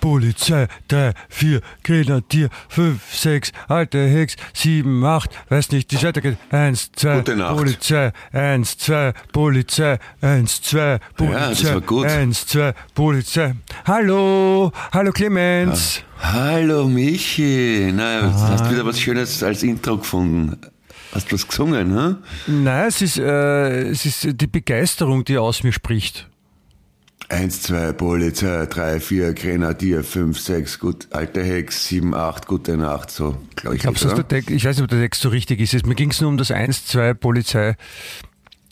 Polizei, drei, vier, Grenadier, fünf, sechs, alte Hex, sieben, acht, weiß nicht, die. Eins, zwei, Gute Nacht. Polizei, eins, zwei, Polizei, eins, zwei, Polizei, das war gut. eins, zwei, Polizei. Hallo, hallo Clemens. Hallo Michi. Na, Ah. hast wieder was Schönes als Intro gefunden? Hast du was gesungen, hm? Nein, es ist, äh, es ist die Begeisterung, die aus mir spricht. Eins, zwei, Polizei, drei, vier, Grenadier, fünf, sechs, gut, alte Hex, sieben, acht, gute Nacht, so, glaube ich. Ich, glaub's, dass oder? der ich weiß nicht, ob der Text so richtig ist. Mir ging es nur um das 1, 2 Polizei.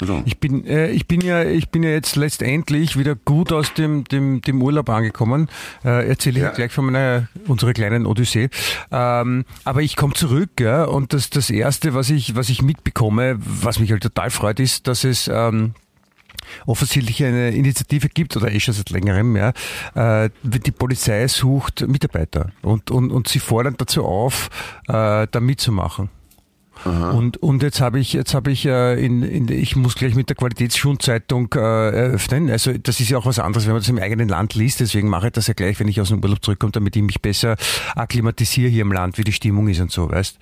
Also, Ich bin, äh, ich bin ja, ich bin ja jetzt letztendlich wieder gut aus dem, dem, dem Urlaub angekommen. Äh, erzähle ich ja. gleich von meiner, unserer kleinen Odyssee. Ähm, aber ich komme zurück, ja, und das, das erste, was ich, was ich mitbekomme, was mich halt total freut, ist, dass es, ähm, offensichtlich eine Initiative gibt, oder eh schon seit längerem, ja, äh, die Polizei sucht Mitarbeiter und, und, und sie fordern dazu auf, äh, da mitzumachen. Und, und jetzt habe ich, jetzt habe ich, äh, in, in, ich muss gleich mit der Qualitätsschulzeitung äh, eröffnen. Also das ist ja auch was anderes, wenn man das im eigenen Land liest. Deswegen mache ich das ja gleich, wenn ich aus dem Urlaub zurückkomme, damit ich mich besser akklimatisiere hier im Land, wie die Stimmung ist und so, weißt.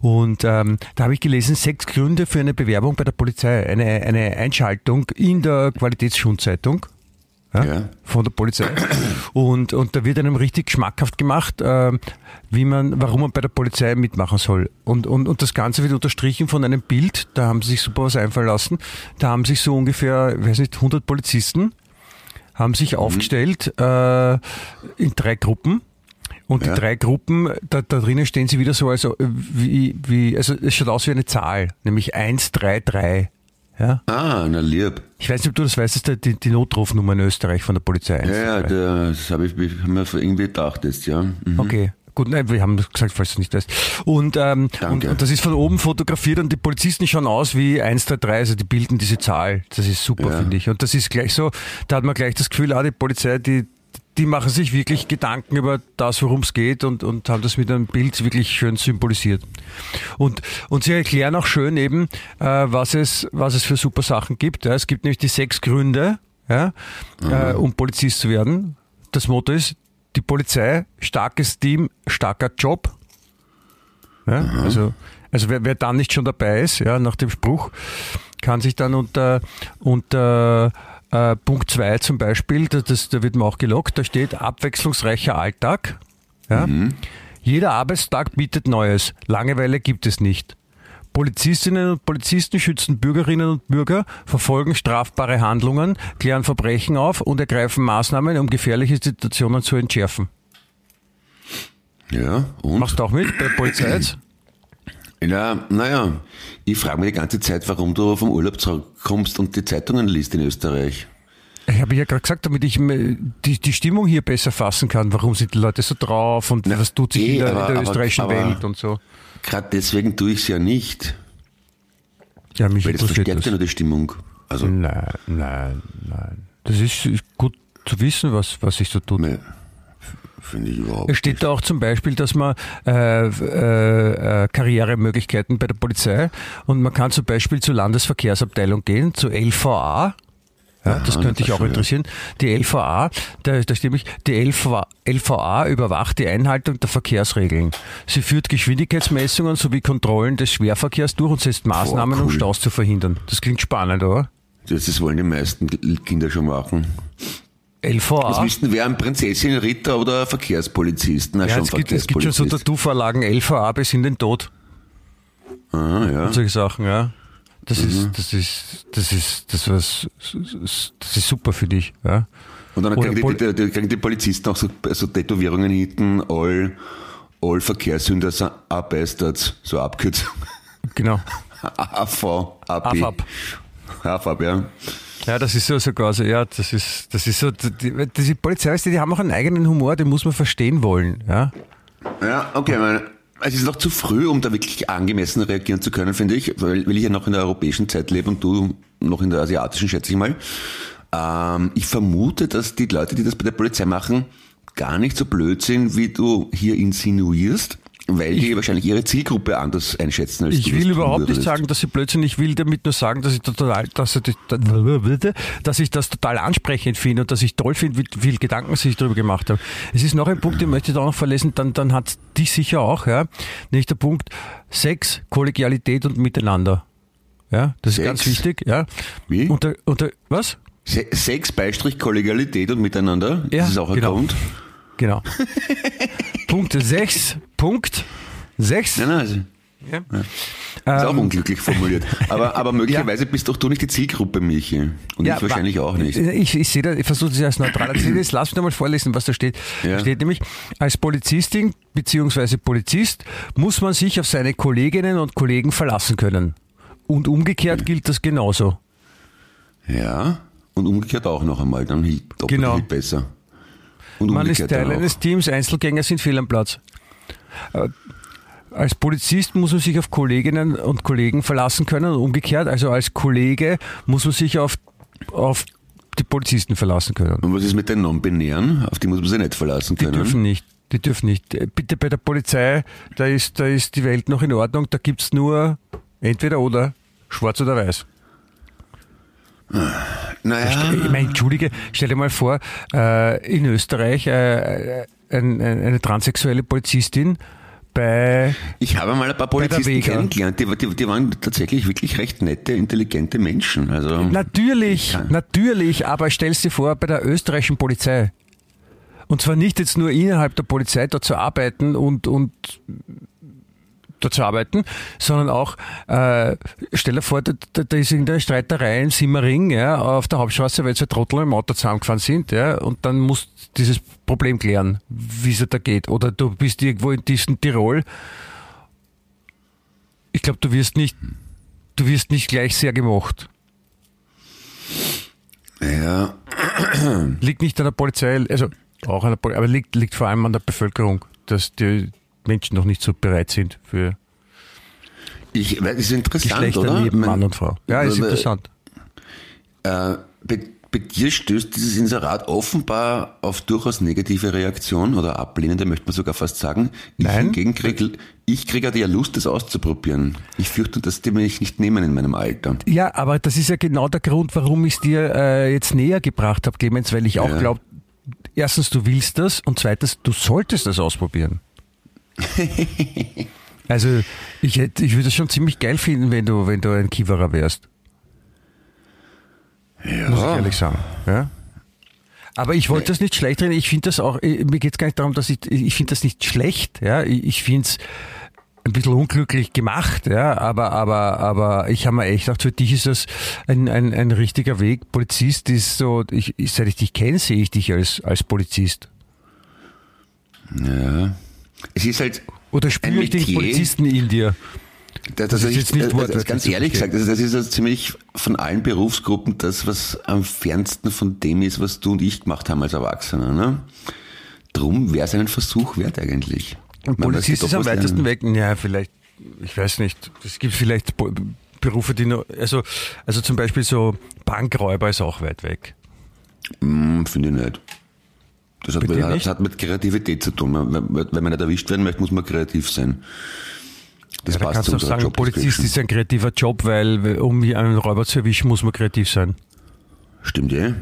Und ähm, da habe ich gelesen, sechs Gründe für eine Bewerbung bei der Polizei, eine, eine Einschaltung in der Qualitätsschulzeitung ja, Ja. von der Polizei. Und, und da wird einem richtig schmackhaft gemacht, ähm, wie man, warum man bei der Polizei mitmachen soll. Und, und, und das Ganze wird unterstrichen von einem Bild, da haben sie sich super was einfallen lassen. Da haben sich so ungefähr, ich weiß nicht, 100 Polizisten haben sich aufgestellt äh, in drei Gruppen. Und Ja. die drei Gruppen, da, da drinnen stehen sie wieder so, also wie, wie, also es schaut aus wie eine Zahl, nämlich 1, 3, 3. Ja? ah, na lieb. Ich weiß nicht, ob du das weißt, das ist die, die Notrufnummer in Österreich von der Polizei. Ja, ja, 123. der, das habe ich, hab mir irgendwie gedacht jetzt, ja. Mhm. Okay. Gut, nein, wir haben gesagt, falls du nicht weißt. Und, ähm, und, und das ist von oben fotografiert und die Polizisten schauen aus wie 1, 2, 3, also die bilden diese Zahl. Das ist super, Ja. finde ich. Und das ist gleich so, da hat man gleich das Gefühl, ah, die Polizei, die, die machen sich wirklich Gedanken über das, worum es geht und, und haben das mit einem Bild wirklich schön symbolisiert. Und, und sie erklären auch schön eben, äh, was, es, was es für super Sachen gibt. Ja. Es gibt nämlich die sechs Gründe, ja, äh, um Polizist zu werden. Das Motto ist, die Polizei, starkes Team, starker Job. Ja, also, also wer, wer dann nicht schon dabei ist, ja, nach dem Spruch, kann sich dann unter, unter äh, Punkt 2 zum Beispiel, das, das, da wird man auch gelockt, da steht abwechslungsreicher Alltag. Ja. Jeder Arbeitstag bietet Neues. Langeweile gibt es nicht. Polizistinnen und Polizisten schützen Bürgerinnen und Bürger, verfolgen strafbare Handlungen, klären Verbrechen auf und ergreifen Maßnahmen, um gefährliche Situationen zu entschärfen. Ja, und? Machst du auch mit bei der Polizei jetzt? Ja, naja, ich frage mich die ganze Zeit, warum du vom Urlaub zurückkommst und die Zeitungen liest in Österreich. Ich habe ja gerade gesagt, damit ich mir die, die Stimmung hier besser fassen kann. Warum sind die Leute so drauf und was tut sich eh, in der, aber- in der aber- österreichischen aber- Welt und so. Gerade deswegen tue ich es ja nicht, Ja, mich weil das verstärkt ja nur die Stimmung. Also, Nein, nein, nein. Das ist gut zu wissen, was, was sich so tut. ne, finde ich überhaupt Es steht da auch zum Beispiel, dass man äh, äh, äh, Karrieremöglichkeiten bei der Polizei und man kann zum Beispiel zur Landesverkehrsabteilung gehen, zur LVA. Ja, das Aha, könnte dich auch interessieren. Die LVA, da, da stimme ich, die LVA, LVA überwacht die Einhaltung der Verkehrsregeln. Sie führt Geschwindigkeitsmessungen sowie Kontrollen des Schwerverkehrs durch und setzt Maßnahmen, um cool. Staus zu verhindern. Das klingt spannend, oder? Das, das wollen die meisten Kinder schon machen. LVA. müssten wir ein Prinzessin, Ritter oder Verkehrspolizist? Na, Ja, schon es, gibt, es gibt schon so. Tattoo-Vorlagen LVA bis in den Tod. Aha, ja. und solche Sachen, ja. Das Mhm. ist, das ist, das ist, das was, das ist super für dich, ja. Und dann kriegen die, die, die, kriegen die Polizisten auch so, so Tätowierungen hinten, all, all Verkehrssünder sind Bastards, so Abkürzung. Genau. AV, AP. AFAP. AFAP, ja. Ja, das ist so sogar so, ja, das ist, das ist so, die, die Polizei, die haben auch einen eigenen Humor, den muss man verstehen wollen, ja. Ja, okay, meine, es ist noch zu früh, um da wirklich angemessen reagieren zu können, finde ich, weil, weil ich ja noch in der europäischen Zeit lebe und du noch in der asiatischen, schätze ich mal. Ähm, ich vermute, dass die Leute, die das bei der Polizei machen, gar nicht so blöd sind, wie du hier insinuierst. Weil die wahrscheinlich ihre Zielgruppe anders einschätzen als Ich will überhaupt nicht sagen, dass sie Blödsinn, ich will damit nur sagen, dass ich total, dass, ich- dass ich das total ansprechend finde und dass ich toll finde, wie viel Gedanken sie sich darüber gemacht haben. Es ist noch ein Punkt, den möchte ich da noch verlesen, dann, dann hat dich sicher auch, ja. Nämlich der Punkt Sex, Kollegialität und Miteinander. Ja, das ist Sex? ganz wichtig, ja. Wie? Unter, unter, was? Se Sex, Beistrich, Kollegialität und Miteinander, Ja, das ist auch ein genau. Grund. Genau. Punkt 6, Punkt 6. Nein, nein, also, Ja. ist auch Ähm, unglücklich formuliert. Aber, aber möglicherweise bist doch du nicht die Zielgruppe, Michi. Und ich wahrscheinlich wa- auch nicht. Ich, ich sehe da, ich versuche das als neutral zu sehen. Jetzt lass mich mal vorlesen, was da steht. Ja. Da steht nämlich, als Polizistin bzw. Polizist muss man sich auf seine Kolleginnen und Kollegen verlassen können. Und umgekehrt gilt das genauso. Ja, und umgekehrt auch noch einmal, dann doppelt Genau. viel besser. Und Man ist Teil eines Teams, Einzelgänger sind fehl am Platz. Äh, Als Polizist muss man sich auf Kolleginnen und Kollegen verlassen können und umgekehrt, also als Kollege muss man sich auf, auf die Polizisten verlassen können. Und was ist mit den Non-Binären? Auf die muss man sich nicht verlassen Die können. dürfen nicht. Die dürfen nicht. Äh, Bitte bei der Polizei, da ist, da ist die Welt noch in Ordnung, da gibt's nur entweder oder, schwarz oder weiß. Naja, Ich meine, Entschuldige, stell dir mal vor, äh, in Österreich äh, ein, eine transsexuelle Polizistin bei ich habe mal ein paar Polizisten kennengelernt, die, die, die waren tatsächlich wirklich recht nette, intelligente Menschen. Also, Natürlich, natürlich, aber stellst dir vor, bei der österreichischen Polizei. Und zwar nicht jetzt nur innerhalb der Polizei dort zu arbeiten und, und zu arbeiten, sondern auch, äh, stell dir vor, da, da da ist irgendeine Streiterei in Simmering, ja, auf der Hauptstraße, weil zwei Trottel im Auto zusammengefahren sind, ja, und dann musst du dieses Problem klären, wie es da geht. Oder du bist irgendwo in diesem Tirol. Ich glaube, du wirst nicht, du wirst nicht gleich sehr gemocht. ja, liegt nicht an der Polizei, also auch an der Polizei, aber liegt, liegt vor allem an der Bevölkerung, dass die Menschen noch nicht so bereit sind für ich, weil, ist interessant, oder? neben Mann und Frau. Ja, ist interessant. Äh, bei, bei dir stößt dieses Inserat offenbar auf durchaus negative Reaktion oder ablehnende, möchte man sogar fast sagen. Ich Nein. hingegen krieg, ich kriege ja Lust, das auszuprobieren. Ich fürchte, dass die mich nicht nehmen in meinem Alter. Ja, aber das ist ja genau der Grund, warum ich es dir äh, jetzt näher gebracht habe, Clemens, weil ich auch Ja. glaube, erstens, du willst das und zweitens, du solltest das ausprobieren. also ich, hätte- ich würde es schon ziemlich geil finden, wenn du, wenn du ein Kiewerer wärst. Muss ich ehrlich sagen. Ja? Aber ich wollte das nicht schlecht reden. Ich finde das auch, äh, mir geht es gar nicht darum, dass ich, ich finde das nicht schlecht. Ja? Ich, finde es ein bisschen unglücklich gemacht, ja, aber, aber, aber ich habe mir echt gedacht, für dich ist das ein, ein, ein richtiger Weg. Polizist ist so, ich, ich- seit ich dich kenne, sehe ich dich als, als Polizist. Ja. Es ist halt, Oder spüre ich den. Polizisten in dir? das, Das ist ich- jetzt nicht das- das, wortwörtlich ganz ehrlich gesagt, das, das ist also ziemlich von allen Berufsgruppen das, was am fernsten von dem ist, was du und ich gemacht haben als Erwachsener. Ne? Drum wäre es einen Versuch wert eigentlich. Und Man Polizist ist am weitesten weg. Ja, vielleicht, ich weiß nicht. Es gibt vielleicht Berufe, die nur, also, also zum Beispiel so Bankräuber ist auch weit weg. Hm, Finde ich nicht. Das hat, mit, hat, hat mit Kreativität zu tun. Wenn, wenn man nicht erwischt werden möchte, muss man kreativ sein. Das Ja, passt kannst du auch sagen, Polizist ist ein kreativer Job, weil um einen Räuber zu erwischen, muss man kreativ sein. Stimmt, ja.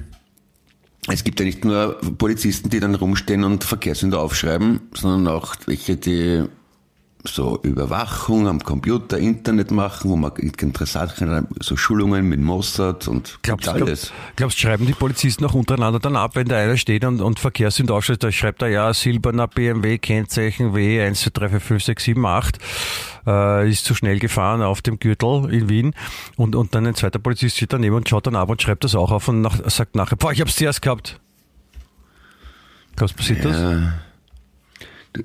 Es gibt ja nicht nur Polizisten, die dann rumstehen und Verkehrssünder aufschreiben, sondern auch welche, die so Überwachung am Computer, Internet machen, wo man interessant so Schulungen mit Mossad und Glaubst du, alles. glaub, glaubst, schreiben die Polizisten auch untereinander dann ab, wenn da einer steht und, und Verkehrssünder aufschreibt, da schreibt er ja silberner BMW, Kennzeichen W 1, 2, 3, 4, 5, 6, 7, 8, äh, ist zu schnell gefahren auf dem Gürtel in Wien und, und dann ein zweiter Polizist steht daneben und schaut dann ab und schreibt das auch auf und nach, sagt nachher, boah, ich hab's zuerst gehabt. Was passiert das? Ja. Du,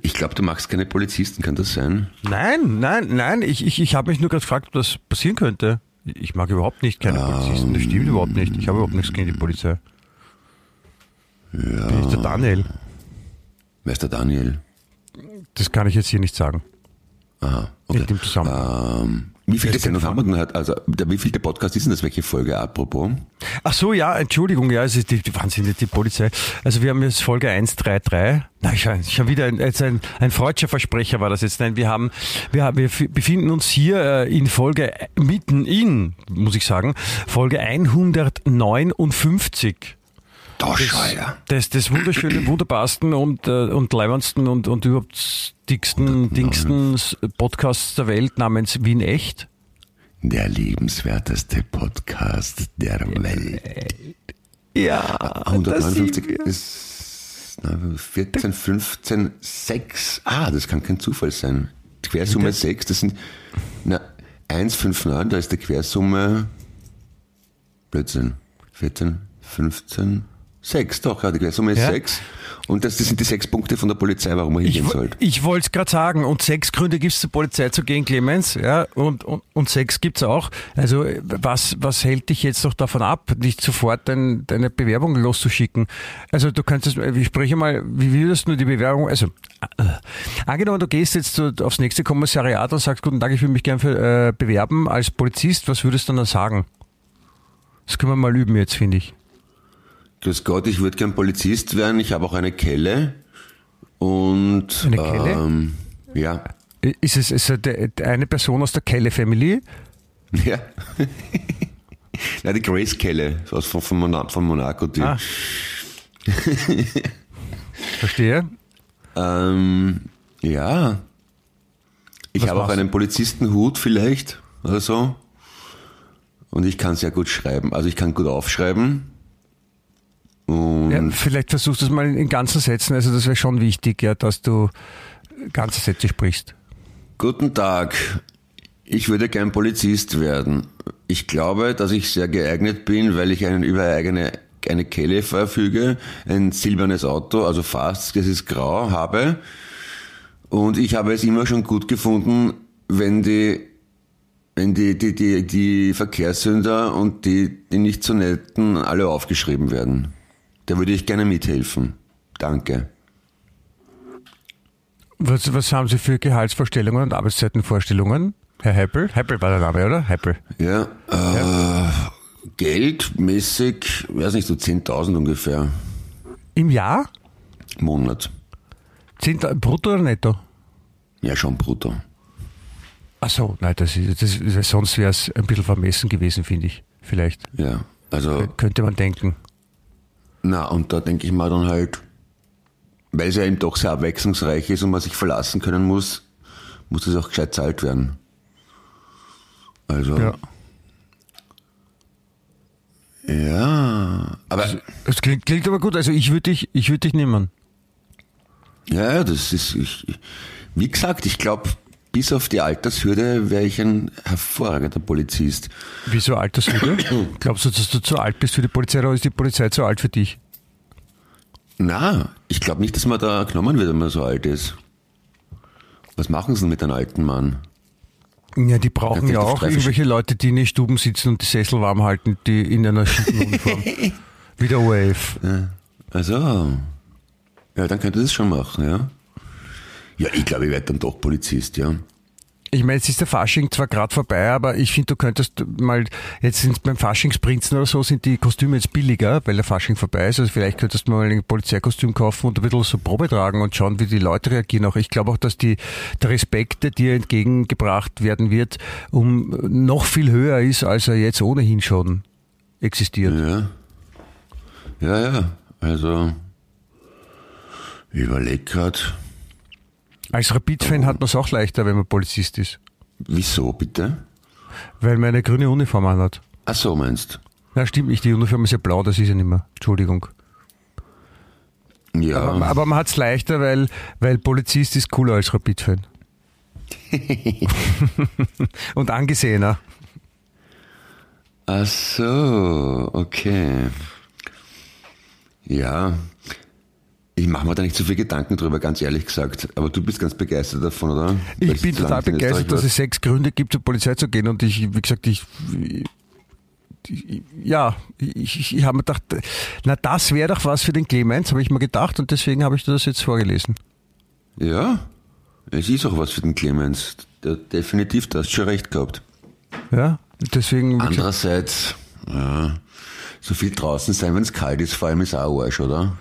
Ich glaube, du magst keine Polizisten, kann das sein? Nein, nein, nein, ich, ich, ich habe mich nur gerade gefragt, ob das passieren könnte. Ich mag überhaupt nicht keine Polizisten, das stimmt überhaupt nicht. Ich habe überhaupt nichts gegen die Polizei. Ja. Bin ich der Daniel? Wer ist der Daniel? Das kann ich jetzt hier nicht sagen. Aha, okay. Nicht im Zusammenhang. Ähm, Wie viele Das Sendung geht haben wir denn heute? Also, wie viel der Podcast ist denn das? Welche Folge? Apropos. Ach so, ja, Entschuldigung, ja, es ist die, die Wahnsinn, die Polizei. Also wir haben jetzt Folge 133. Na, schon, schon wieder ein, jetzt ein, ein freudscher Versprecher war das jetzt. Nein, wir haben, wir, haben, wir befinden uns hier äh, in Folge, äh, mitten in, muss ich sagen, Folge 159. Da schau ja. Das, das wunderschöne, wunderbarsten und, äh, und leibendsten und, und überhaupt dicksten, dingsten Podcasts der Welt namens Wien Echt. Der liebenswerteste Podcast der Welt. Ja, 159 ist na, 14, 15, 6. Ah, das kann kein Zufall sein. Quersumme 6, das sind na, 1, 5, 9, da ist die Quersumme Blödsinn. 14, 15, 6, doch, ja, die Quersumme ist Ja. 6. Und das, das sind die sechs Punkte von der Polizei, warum man Ich, hingehen sollte. ich wollte es gerade sagen, und sechs Gründe gibt es zur Polizei zu gehen, Clemens, ja, und, und, und sechs gibt es auch. Also äh, was, was hält dich jetzt noch davon ab, nicht sofort dein, deine Bewerbung loszuschicken? Also du könntest, ich spreche mal, wie würdest du die Bewerbung, also äh, angenommen, du gehst jetzt aufs nächste Kommissariat und sagst, guten Tag, ich würde mich gerne für, äh, bewerben als Polizist, was würdest du dann sagen? Das können wir mal üben jetzt, finde ich. Grüß Gott, ich würde gern Polizist werden, ich habe auch eine Kelle. Und Eine Kelle? Ähm, ja. Ist es ist es eine Person aus der Kelle Family? Ja. ja, die Grace Kelle aus von, von, Mona, von Monaco. Die, Ah. Verstehe. ähm, ja. Ich habe auch einen Polizistenhut vielleicht oder so. Und ich kann sehr gut schreiben. Also ich kann gut aufschreiben. Und Ja, vielleicht versuchst du es mal in ganzen Sätzen. Also das wäre schon wichtig, ja, dass du ganze Sätze sprichst. Guten Tag. Ich würde gern Polizist werden. Ich glaube, dass ich sehr geeignet bin, weil ich einen über eigene eine Kelle verfüge, ein silbernes Auto, also fast, es ist grau, habe. Und ich habe es immer schon gut gefunden, wenn die, wenn die, die, die, die Verkehrssünder und die, die nicht so netten alle aufgeschrieben werden. Da würde ich gerne mithelfen. Danke. Was, was haben Sie für Gehaltsvorstellungen und Arbeitszeitenvorstellungen? Herr Heppel? Heppel war der Name, oder? Heppel. Ja, äh, geldmäßig, weiß nicht, so 10.000 ungefähr Im Jahr? Monat. 10, brutto oder netto? Ja, schon brutto. Ach so, nein, das ist, das sonst wäre es ein bisschen vermessen gewesen, finde ich. Vielleicht. Ja, also, Könnte man denken. Na, und da denke ich mal dann halt, weil es ja eben doch sehr abwechslungsreich ist und man sich verlassen können muss, muss das auch gescheit zahlt werden. Also, Ja. ja, aber, Das klingt, klingt aber gut. Also ich würde dich, ich würde dich nehmen. ja, ja, das ist, ich, wie gesagt, ich glaube, bis auf die Altershürde wäre ich ein hervorragender Polizist. Wieso Altershürde? Glaubst du, dass du zu alt bist für die Polizei oder ist die Polizei zu alt für dich? Na, ich glaube nicht, dass man da genommen wird, wenn man so alt ist. Was machen sie denn mit einem alten Mann? Ja, die brauchen Ja, ja auch irgendwelche Leute, die in den Stuben sitzen und die Sessel warm halten, die in einer schicken Uniform. Wie der ORF. Also, ja, dann könnte das schon machen, ja. Ja, ich glaube, ich werde dann doch Polizist, ja. Ich meine, jetzt ist der Fasching zwar gerade vorbei, aber ich finde, du könntest mal, jetzt sind beim Faschingsprinzen oder so, sind die Kostüme jetzt billiger, weil der Fasching vorbei ist. Also vielleicht könntest du mal ein Polizeikostüm kaufen und ein bisschen so Probe tragen und schauen, wie die Leute reagieren. Auch ich glaube auch, dass die, der Respekt, der dir entgegengebracht werden wird, um noch viel höher ist, als er jetzt ohnehin schon existiert. Ja. Ja, ja. Also, ich überleg grad. Als Rapid-Fan hat man es auch leichter, wenn man Polizist ist, Wieso, bitte? weil man eine grüne Uniform anhat. Ach so, meinst Na, stimmt nicht, die Uniform ist ja blau, das ist ja nicht mehr. Entschuldigung. Ja. Aber, aber man hat es leichter, weil, weil Polizist ist cooler als Rapid-Fan. Und angesehener. Ach so, okay. Ja. Ich mache mir da nicht so viel Gedanken drüber, ganz ehrlich gesagt. Aber du bist ganz begeistert davon, oder? Weil Ich es bin total begeistert, dass es sechs Gründe gibt, zur Polizei zu gehen. Und ich, wie gesagt, ich, ich ja, ich, ich habe mir gedacht, na das wäre doch was für den Clemens, habe ich mir gedacht und deswegen habe ich dir das jetzt vorgelesen. Ja, es ist auch was für den Clemens. Der, definitiv, du hast schon recht gehabt. Ja, deswegen. Andererseits, ja, so viel draußen sein, wenn es kalt ist, vor allem ist auch Arsch, oder?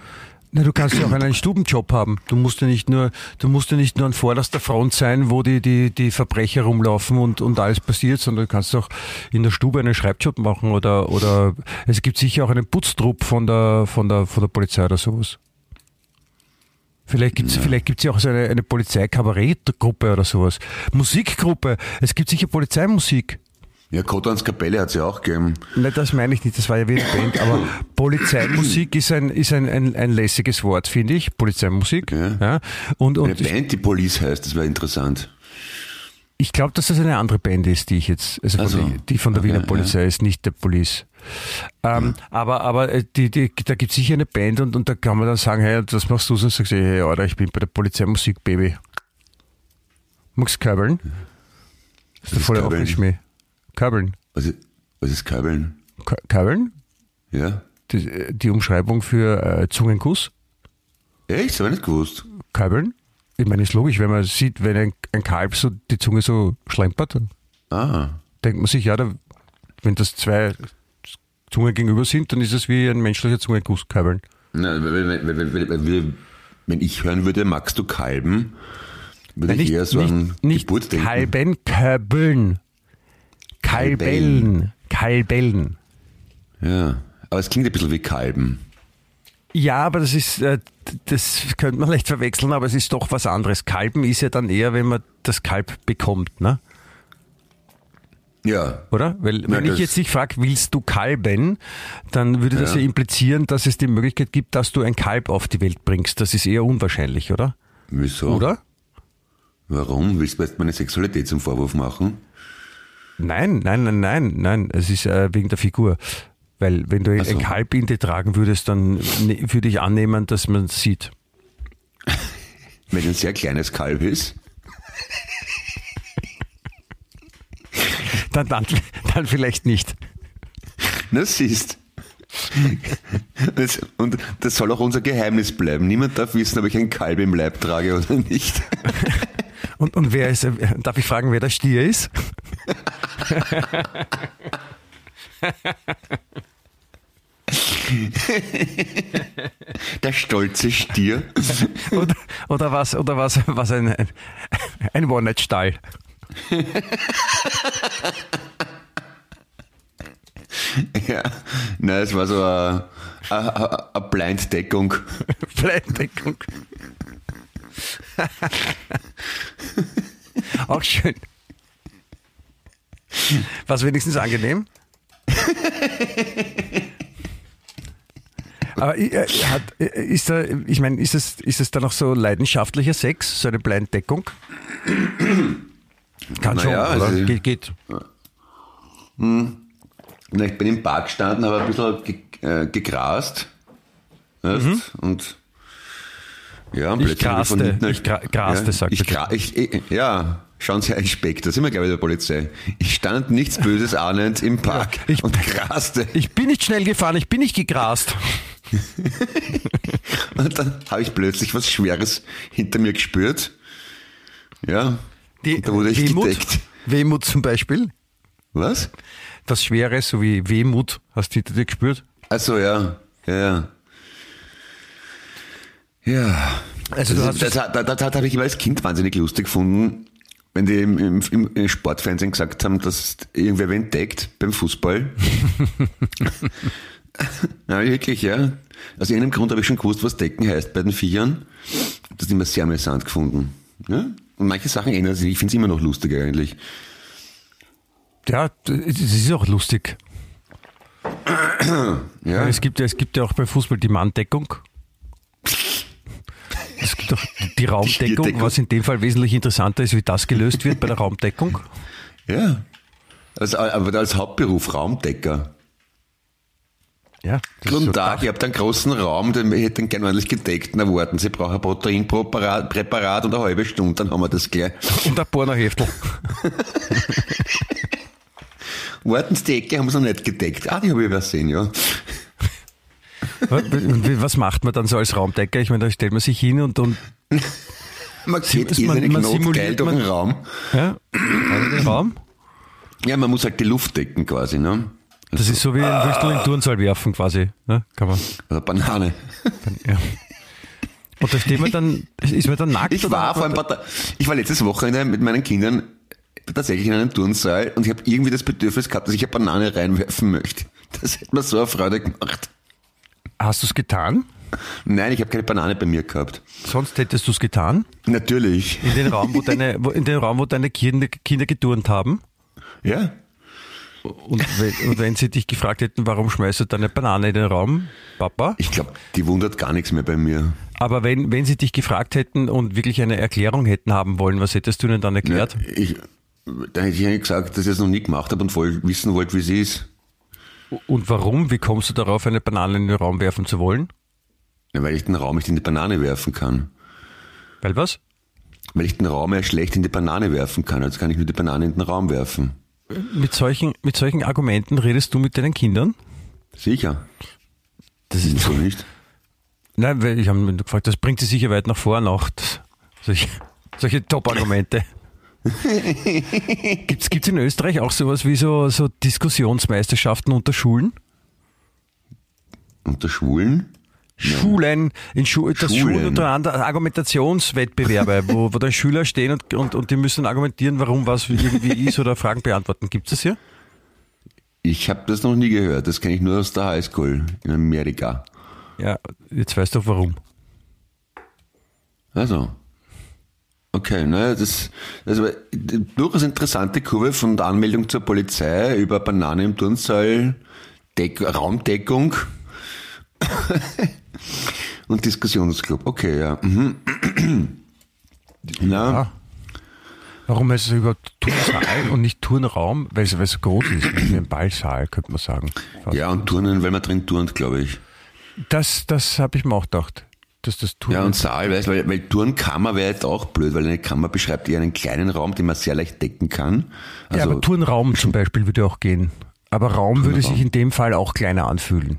Na, du kannst ja auch einen Stubenjob haben. Du musst ja nicht nur, du musst ja nicht nur an vorderster Front sein, wo die, die, die Verbrecher rumlaufen und, und alles passiert, sondern du kannst auch in der Stube einen Schreibjob machen oder, oder es gibt sicher auch einen Putztrupp von der, von der, von der Polizei oder sowas. Vielleicht gibt's ja. vielleicht gibt's ja auch so eine, eine Polizeikabarettgruppe oder sowas. Musikgruppe. Es gibt sicher Polizeimusik. Ja, Kotans Kapelle hat es ja auch gegeben. Nein, das meine ich nicht, das war ja wie eine Band, aber Polizeimusik ist ein, ist ein, ein, ein lässiges Wort, finde ich. Polizeimusik. Ja. ja. Und, und eine Band, die Police heißt, das wäre interessant. Ich glaube, dass das eine andere Band ist, die ich jetzt, also, also die, die, von der okay, Wiener Polizei ja. ist, nicht der Police. Ähm, ja. Aber, aber äh, die, die, da gibt es sicher eine Band und, und da kann man dann sagen, hey, was machst du? Und sagst du, hey, Alter, ich bin bei der Polizeimusik, Baby. Magst du kabeln? Das ist der volle Kabeln. Was ist, was ist Kabeln? Ka Kabeln? Ja. Die, die Umschreibung für äh, Zungenkuss. Echt? Das habe ich nicht gewusst. Kabeln? Ich meine, ist logisch, wenn man sieht, wenn ein, ein Kalb so die Zunge so schlempert, ah. denkt man sich, ja, da, wenn das zwei Zungen gegenüber sind, dann ist es wie ein menschlicher Zungenkuss, Kabeln. Na, wenn, wenn, wenn, wenn, ich hören würde, magst du Kalben, würde Nein, ich eher so nicht, an nicht Geburt denken. Kalben, Köbeln. Kalbellen. Kalbellen. Ja, aber es klingt ein bisschen wie Kalben. Ja, aber das ist, äh, das könnte man leicht verwechseln, aber es ist doch was anderes. Kalben ist ja dann eher, wenn man das Kalb bekommt, ne? Ja. Oder? Weil, wenn ich jetzt dich frage, willst du kalben, dann würde das ja. ja implizieren, dass es die Möglichkeit gibt, dass du ein Kalb auf die Welt bringst. Das ist eher unwahrscheinlich, oder? Wieso? Oder? Warum? Willst du jetzt meine Sexualität zum Vorwurf machen? Nein, nein, nein, nein, nein. Es ist äh, wegen der Figur. Weil wenn du so. ein Kalbinde tragen würdest, dann ne, würde ich annehmen, dass man es sieht. Wenn ein sehr kleines Kalb ist? dann, dann, dann vielleicht nicht. Na, siehst. Und das soll auch unser Geheimnis bleiben. Niemand darf wissen, ob ich ein Kalb im Leib trage oder nicht. Und, und wer ist, darf ich fragen, wer der Stier ist? Der stolze Stier. Oder, oder was, oder was, was ein, ein One-Night-Stall. ja, nein, es war so eine, eine, eine Blinddeckung. Blinddeckung. Auch schön. Was wenigstens angenehm? Aber äh, hat, äh, ist da, ich meine, ist es, ist es da noch so leidenschaftlicher Sex, so eine Blinddeckung? Kann schon, naja, oder? Also, geht, geht. Hm. Ich bin im Park gestanden, habe ein bisschen ge, äh, gegrast. Mhm. Und ja, ich graste, hinten, ich gra graste, ja, sagt ich, gra ich, ich, Ja, schauen Sie ein Speck, da sind wir gleich bei der Polizei. Ich stand nichts Böses ahnend im Park ja, ich, und graste. Ich bin nicht schnell gefahren, ich bin nicht gegrast. und dann habe ich plötzlich was Schweres hinter mir gespürt. Ja, Die, da wurde ich Wehmut, gedeckt. Wehmut zum Beispiel? Was? Das Schwere, so wie Wehmut, hast du hinter dir gespürt? Also ja, ja, ja. Ja. Also das, das, das, das, das habe ich immer als Kind wahnsinnig lustig gefunden, wenn die im, im, im Sportfernsehen gesagt haben, dass irgendwer wen entdeckt beim Fußball. Na, wirklich, ja. Aus irgendeinem Grund habe ich schon gewusst, was Decken heißt bei den Viechern. Das immer sehr amüsant gefunden. Ja? Und manche Sachen ändern sich. Ich finde es immer noch lustig eigentlich. Ja, es ist auch lustig. Ja. Es gibt ja, es gibt ja auch beim Fußball die Manndeckung. Es gibt auch die Raumdeckung, die was in dem Fall wesentlich interessanter ist, wie das gelöst wird bei der Raumdeckung. Ja. Also, aber als Hauptberuf Raumdecker. Ja. Guten so Tag, ich habe einen großen Raum, den ich hätte gerne ordentlich gedeckt. Na, warten Sie, brauchen ein Proteinpräparat Präparat und eine halbe Stunde, dann haben wir das gleich. Und ein Pornoheftel. warten Sie, die Ecke haben Sie noch nicht gedeckt. Ah, die habe ich übersehen, ja. Was macht man dann so als Raumdecker? Ich meine, da stellt man sich hin und, und man geht man, man simuliert geil durch den Raum. Ja, den Raum. Ja, man muss halt die Luft decken quasi, ne? Das ist so wie willst du in den Turnsaal werfen quasi. Ne? Kann man. Also Banane. Ja. Und da steht man dann, ist man dann nackt? Ich oder war vor man ein paar Ta- ich war letztes Wochenende mit meinen Kindern tatsächlich in einem Turnsaal und ich habe irgendwie das Bedürfnis gehabt, dass ich eine Banane reinwerfen möchte. Das hätte mir so eine Freude gemacht. Hast du es getan? Nein, ich habe keine Banane bei mir gehabt. Sonst hättest du es getan? Natürlich. In den Raum, wo deine, wo, in den Raum, wo deine Kinder, Kinder geturnt haben? Ja. Und wenn, und wenn sie dich gefragt hätten, warum schmeißt du deine Banane in den Raum, Papa? Ich glaube, die wundert gar nichts mehr bei mir. Aber wenn, wenn sie dich gefragt hätten und wirklich eine Erklärung hätten haben wollen, was hättest du ihnen dann erklärt? Ja, ich, dann hätte ich eigentlich gesagt, dass ich es noch nie gemacht habe und voll wissen wollte, wie sie ist. Und warum? Wie kommst du darauf, eine Banane in den Raum werfen zu wollen? Ja, weil ich den Raum nicht in die Banane werfen kann. Weil was? Weil ich den Raum ja schlecht in die Banane werfen kann. Also kann ich nur die Banane in den Raum werfen. Mit solchen, mit solchen Argumenten redest du mit deinen Kindern? Sicher. Das ist So nicht. Nein, weil ich habe gefragt, das bringt sie sicher weit nach vorne auch. Solche, solche Top-Argumente. Gibt's gibt's in Österreich auch sowas wie so, so Diskussionsmeisterschaften unter Schulen? Unter Schwulen? Schulen, in Schu das Schulen Schulen. untereinander Argumentationswettbewerbe, wo, wo da Schüler stehen und, und, und die müssen argumentieren, warum was irgendwie ist oder Fragen beantworten. Gibt es das hier? Ich habe das noch nie gehört. Das kenne ich nur aus der Highschool in Amerika. Ja, jetzt weißt du auch warum. Also. Okay, ne, das, eine durchaus interessante Kurve von der Anmeldung zur Polizei über Banane im Turnsaal, Deck, Raumdeckung und Diskussionsclub. Okay, ja. Mhm. Na, Ah. Warum heißt es überhaupt Turnsaal und nicht Turnraum? Weil es, weil es groß ist, wie ein Ballsaal, könnte man sagen. Fast. ja, und Turnen, weil man drin turnt, glaube ich. Das, das habe ich mir auch gedacht. Dass das Turnen Ja, und Saal, weißt, weil, weil Turnkammer wäre jetzt auch blöd, weil eine Kammer beschreibt eher einen kleinen Raum, den man sehr leicht decken kann. ja, Also, aber Turnraum zum Beispiel würde auch gehen. Aber Raum würde sich in dem Fall auch kleiner anfühlen.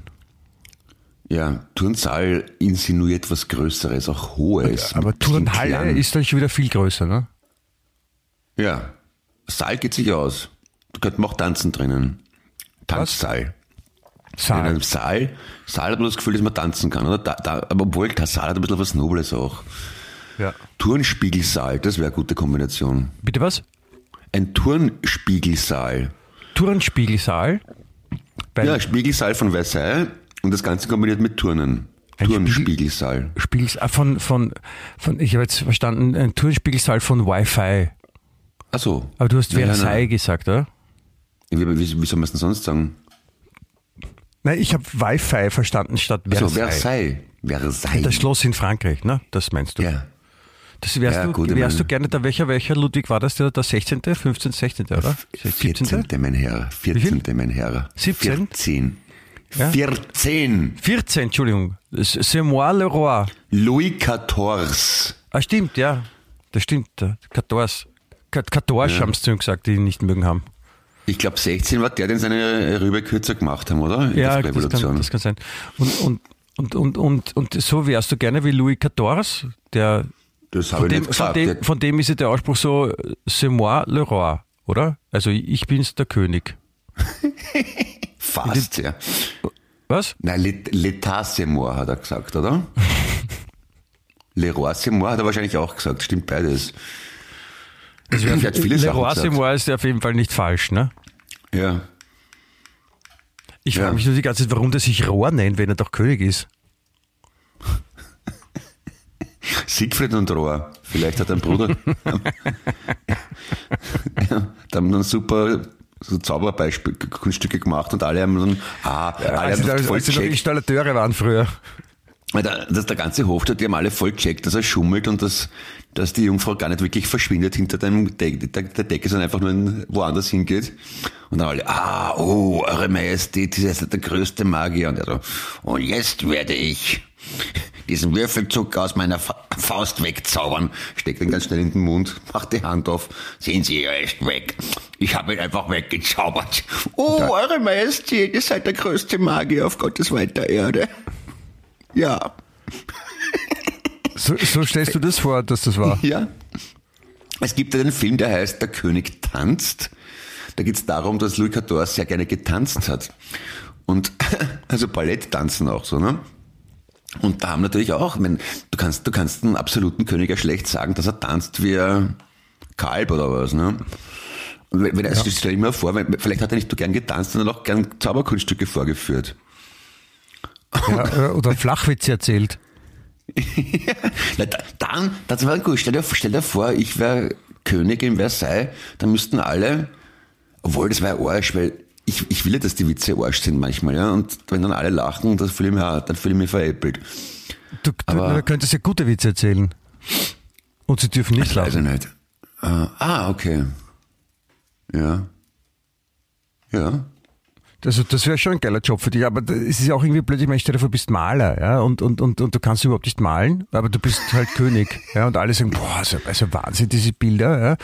ja, Turnsaal insinuiert was Größeres, auch Hohes. Aber Turnhalle ist dann schon wieder viel größer, ne? Ja, Saal geht sich aus. Da könnte man auch tanzen drinnen. Tanzsaal. In Saal. einem Saal, Saal hat man das Gefühl, dass man tanzen kann, oder? Da, da, aber obwohl, der Saal hat ein bisschen was Nobles auch. Ja. Turnspiegelsaal, das wäre eine gute Kombination. Bitte was? Ein Turnspiegelsaal. Turnspiegelsaal. Weil Ja, Spiegelsaal von Versailles und das Ganze kombiniert mit Turnen. Ein Turnspiegelsaal. Spiegels, ah, von, von, von, ich habe jetzt verstanden, ein Turnspiegelsaal von Wi-Fi. Ach so. Aber du hast Ja, ja, Versailles nein. gesagt, oder? Wie, wie, wie soll man es denn sonst sagen? Nein, ich habe Wi-Fi verstanden statt Also Versailles. Versailles. Versailles. Das Schloss in Frankreich, ne? Das meinst du? ja. Das wärst, Ja, du, wärst du gerne da, welcher, welcher Ludwig war das, der, der 16., 15., 16., oder? 14. mein Herr. 14. mein Herr. 17? 14. Ja? 14. 14, Entschuldigung. C'est moi le roi. Louis XIV. Ah, stimmt, ja. Das stimmt. der 14. Kat- 14 haben sie zu ihm gesagt, die ihn nicht mögen haben. Ich glaube, 16 war der, den seine Rübe kürzer gemacht haben, oder? In Ja, das kann, das kann sein. Und, und, und, und, und, und so wärst du gerne wie Louis XIV, der Das von habe ich dem, nicht von, gesagt. dem, Der- von dem ist ja der Ausspruch so, c'est moi le roi, oder? Also ich bin's der König. Fast, ja. Was? Nein, L'État c'est moi, hat er gesagt, oder? Le Roi c'est moi hat er wahrscheinlich auch gesagt. Stimmt beides. Also Er hat viele Le Sachen roi, gesagt. ist auf jeden Fall nicht falsch, ne? Ja. Ich Ja. frage mich nur die ganze Zeit, warum der sich Rohr nennt, wenn er doch König ist. Siegfried und Rohr. Vielleicht hat ein Bruder. ja, da haben dann super so Zauberbeispielkunststücke gemacht und alle haben dann, ah, alle als haben das da, voll als. Installateure waren früher. Weil da- dass der ganze Hofstaat, die haben alle voll checkt, dass er schummelt und dass, dass die Jungfrau gar nicht wirklich verschwindet hinter dem Deck, der, der Decke, sondern einfach nur woanders hingeht. Und dann alle, ah, oh, Eure Majestät, das ist der größte Magier. Und er so, und jetzt werde ich diesen Würfelzug aus meiner Fa Faust wegzaubern. Steckt ihn ganz schnell in den Mund, macht die Hand auf. Sehen Sie, er ist weg. Ich habe ihn einfach weggezaubert. Oh, Eure Majestät, ihr seid der größte Magier auf Gottes weiter Erde. Ja. So, so stellst du das vor, dass das war. Ja. Es gibt einen Film, der heißt Der König tanzt. Da geht es darum, dass Louis XIV sehr gerne getanzt hat. Und also Ballett tanzen auch so, ne? Und da haben natürlich auch, wenn, du kannst, du kannst einen absoluten König ja schlecht sagen, dass er tanzt wie ein Kalb oder was, ne? Wenn, wenn, also ja. stell dir mal vor, wenn, vielleicht hat er nicht so gern getanzt, sondern auch gern Zauberkunststücke vorgeführt. Ja, oder Flachwitze erzählt. ja, dann, das war gut. Stell dir, stell dir vor, ich wäre König in Versailles, dann müssten alle, obwohl das war ja Arsch, weil ich, ich will ja, dass die Witze Arsch sind manchmal, ja. Und wenn dann alle lachen, das fühle ich mich, dann fühle ich mich veräppelt. Du, du Aber, könntest ja gute Witze erzählen. Und sie dürfen nicht lachen. Weiß ich nicht. Uh, ah, okay. Ja. Ja. Also das wäre schon ein geiler Job für dich, aber es ist ja auch irgendwie blöd, ich meine, stell dir vor, du bist Maler, ja, und, und, und, und du kannst überhaupt nicht malen, aber du bist halt König, ja, und alle sagen, boah, also, also Wahnsinn, diese Bilder, ja,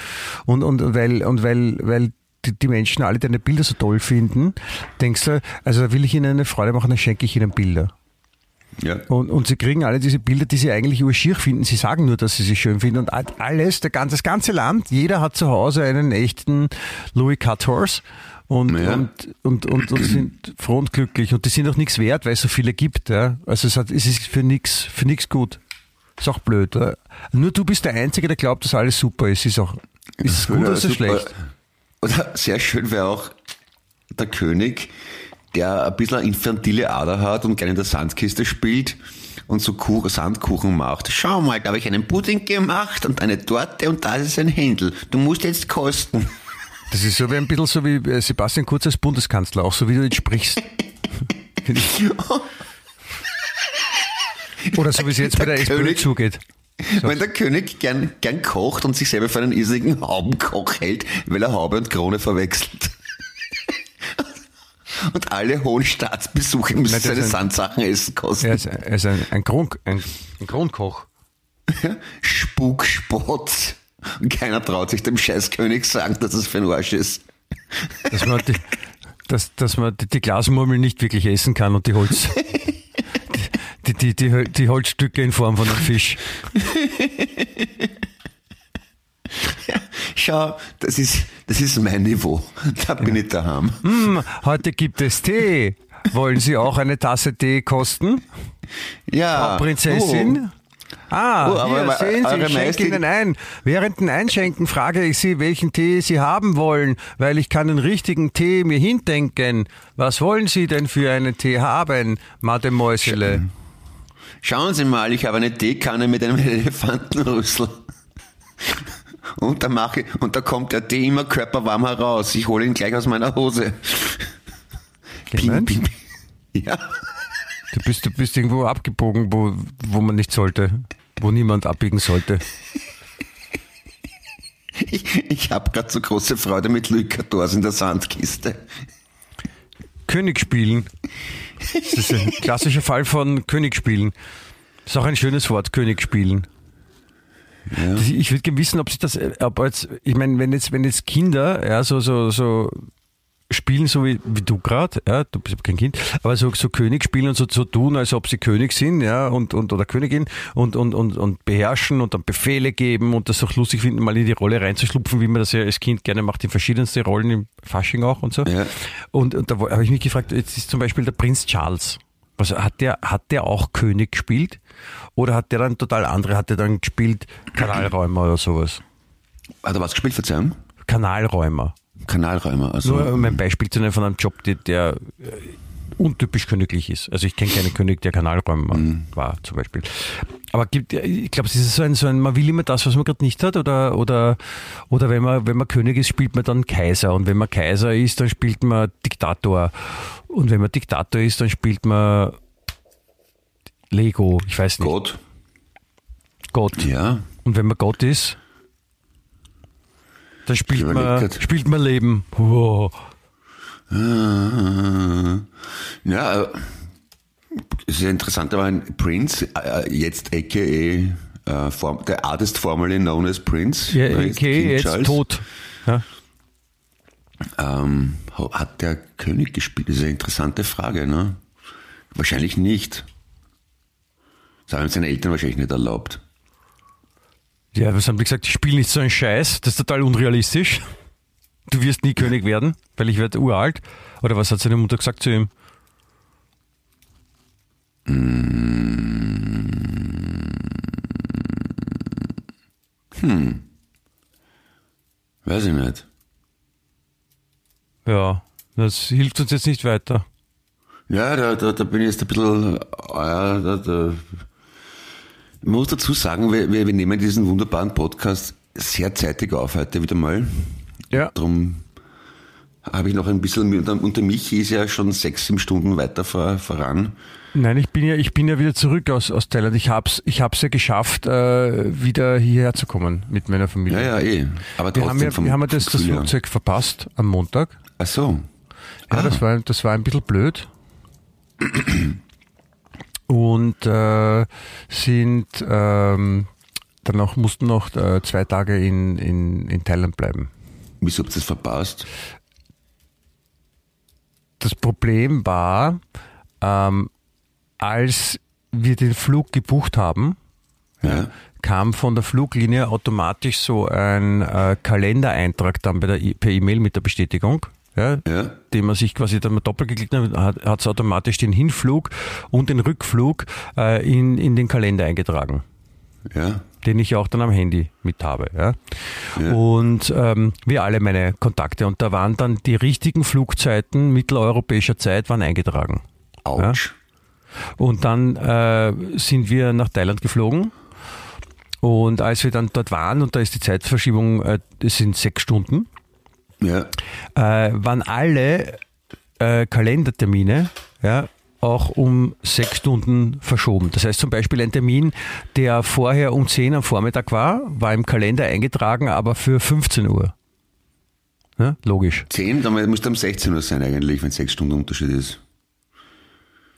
und, und weil, und weil, weil die, die Menschen alle deine Bilder so toll finden, denkst du, also will ich ihnen eine Freude machen, dann schenke ich ihnen Bilder. Ja. Und, und sie kriegen alle diese Bilder, die sie eigentlich urschier finden. Sie sagen nur, dass sie sie schön finden. Und alles, der, das ganze Land, jeder hat zu Hause einen echten Louis Cuthorse und, ja. und, und, und, und, sind froh und glücklich. Und die sind auch nichts wert, weil es so viele gibt. Ja. Also es, hat, es ist für nichts für nix gut. Ist auch blöd. Ja. Nur du bist der Einzige, der glaubt, dass alles super ist. Ist auch ist es gut oder ist es schlecht? Oder sehr schön wäre auch der König, der ein bisschen eine infantile Ader hat und gerne in der Sandkiste spielt und so Kuchen, Sandkuchen macht. Schau mal, da habe ich einen Pudding gemacht und eine Torte und da ist ein Händel. Du musst jetzt kosten. Das ist so wie ein bisschen so wie äh, Sebastian Kurz als Bundeskanzler, auch so wie du jetzt sprichst. Oder so wie es jetzt bei der SPÖ zugeht. So. Wenn der König gern, gern kocht und sich selber für einen irrsinnigen Haubenkoch hält, weil er Haube und Krone verwechselt. und alle hohen Staatsbesuche müssen Nein, seine ein, Sandsachen essen kosten. Er ist, er ist ein, ein, Grund, ein, ein Grundkoch. Spukspott. Und keiner traut sich dem Scheißkönig sagen, dass es für ein Arsch ist. Dass man die, dass, dass man die, die Glasmurmel nicht wirklich essen kann und die Holz. die, die, die, die Holzstücke in Form von einem Fisch. Ja, schau, das ist, das ist mein Niveau. Da bin ja. ich daheim. Hm, heute gibt es Tee. Wollen Sie auch eine Tasse Tee kosten? Ja. Frau Prinzessin? Ah, oh, aber hier, sehen Sie, ich schenke Ihnen ein. Während dem Einschenken frage ich Sie, welchen Tee Sie haben wollen, weil ich kann den richtigen Tee mir hindenken. Was wollen Sie denn für einen Tee haben, Mademoiselle? Schauen Sie mal, ich habe eine Teekanne mit einem Elefantenrüssel. Und da mache und da kommt der Tee immer körperwarm heraus. Ich hole ihn gleich aus meiner Hose. Ping, ping. Ja. Du bist, du bist irgendwo abgebogen, wo, wo man nicht sollte, wo niemand abbiegen sollte. Ich, ich habe gerade so große Freude mit Louis XIV in der Sandkiste. König spielen. Das ist ein klassischer Fall von König spielen. Das ist auch ein schönes Wort, König spielen. Ja. Ich würde gerne wissen, ob sich das, ob jetzt, ich meine, wenn jetzt, wenn jetzt Kinder, ja, so, so, so spielen, so wie, wie du gerade, ja, du bist kein Kind, aber so, so König spielen und so, so tun, als ob sie König sind, ja, und, und oder Königin und, und, und, und beherrschen und dann Befehle geben und das auch lustig finden, mal in die Rolle reinzuschlupfen, wie man das ja als Kind gerne macht, in verschiedenste Rollen, im Fasching auch und so. Ja. Und, und da habe ich mich gefragt, jetzt ist zum Beispiel der Prinz Charles. Was hat der, hat der auch König gespielt? Oder hat der dann total andere, hat der dann gespielt Kanalräumer oder sowas? Hat er was gespielt, Verzeihung? Kanalräumer. Kanalräumer. Also, Nur um ein Beispiel zu nennen von einem Job, der, der äh, untypisch königlich ist. Also ich kenne keinen König, der Kanalräumer mhm. war, zum Beispiel. Aber gibt, ich glaube, es ist so ein, so ein, man will immer das, was man gerade nicht hat, oder, oder, oder wenn man, wenn man König ist, spielt man dann Kaiser. Und wenn man Kaiser ist, dann spielt man Diktator. Und wenn man Diktator ist, dann spielt man Lego, ich weiß nicht. Gott. Gott. Ja. Und wenn man Gott ist, da spielt man, spielt man Leben. Wow. Ja, es ist interessant, aber ein Prince, äh, jetzt aka äh, der Artist formerly known as Prince. Ja, aka jetzt Charles. tot. Ja. Ähm, hat der König gespielt? Das ist eine interessante Frage, ne? Wahrscheinlich nicht. Das haben seine Eltern wahrscheinlich nicht erlaubt. Ja, was haben die gesagt? Ich spiele nicht so einen Scheiß, das ist total unrealistisch. du wirst nie König werden, weil ich werde uralt. Oder was hat seine Mutter gesagt zu ihm? Weiß ich nicht. Ja, das hilft uns jetzt nicht weiter. Ja, da, da, da bin ich jetzt ein bisschen. Äh, da, da. Ich muss dazu sagen, wir, wir wir nehmen diesen wunderbaren Podcast sehr zeitig auf heute wieder mal. Ja. Darum habe ich noch ein bisschen. Der Michi ist ja schon sechs, sieben Stunden weiter vor, voran. Nein, ich bin ja, ich bin ja wieder zurück aus, aus Thailand. Ich hab's, ich hab's ja geschafft, äh, wieder hierher zu kommen mit meiner Familie. Ja, ja, eh. Aber Wir haben ja, wir haben ja das, das. Flugzeug verpasst am Montag. Ach so. Ja, Ah. das, war, das war ein bisschen blöd. Und äh, sind ähm, dann noch, mussten noch äh, zwei Tage in, in, in Thailand bleiben. Wieso habt ihr das verpasst? Das Problem war, ähm, als wir den Flug gebucht haben, Ja. kam von der Fluglinie automatisch so ein äh, Kalendereintrag dann bei der per E-Mail mit der Bestätigung. Ja, Ja. den man sich quasi dann mal doppelt geklickt hat, hat es automatisch den Hinflug und den Rückflug äh, in, in den Kalender eingetragen, Ja. den ich auch dann am Handy mit habe. Ja. Ja. Und ähm, wie alle meine Kontakte. Und da waren dann die richtigen Flugzeiten mitteleuropäischer Zeit waren eingetragen. Autsch. Und dann äh, sind wir nach Thailand geflogen. Und als wir dann dort waren, und da ist die Zeitverschiebung, äh, das sind sechs Stunden, Ja. äh, waren alle äh, Kalendertermine ja, auch um sechs Stunden verschoben. Das heißt zum Beispiel ein Termin, der vorher um 10 am Vormittag war, war im Kalender eingetragen, aber für 15 Uhr. Ja, logisch. Zehn, dann muss um 16 Uhr sein eigentlich, wenn sechs Stunden Unterschied ist.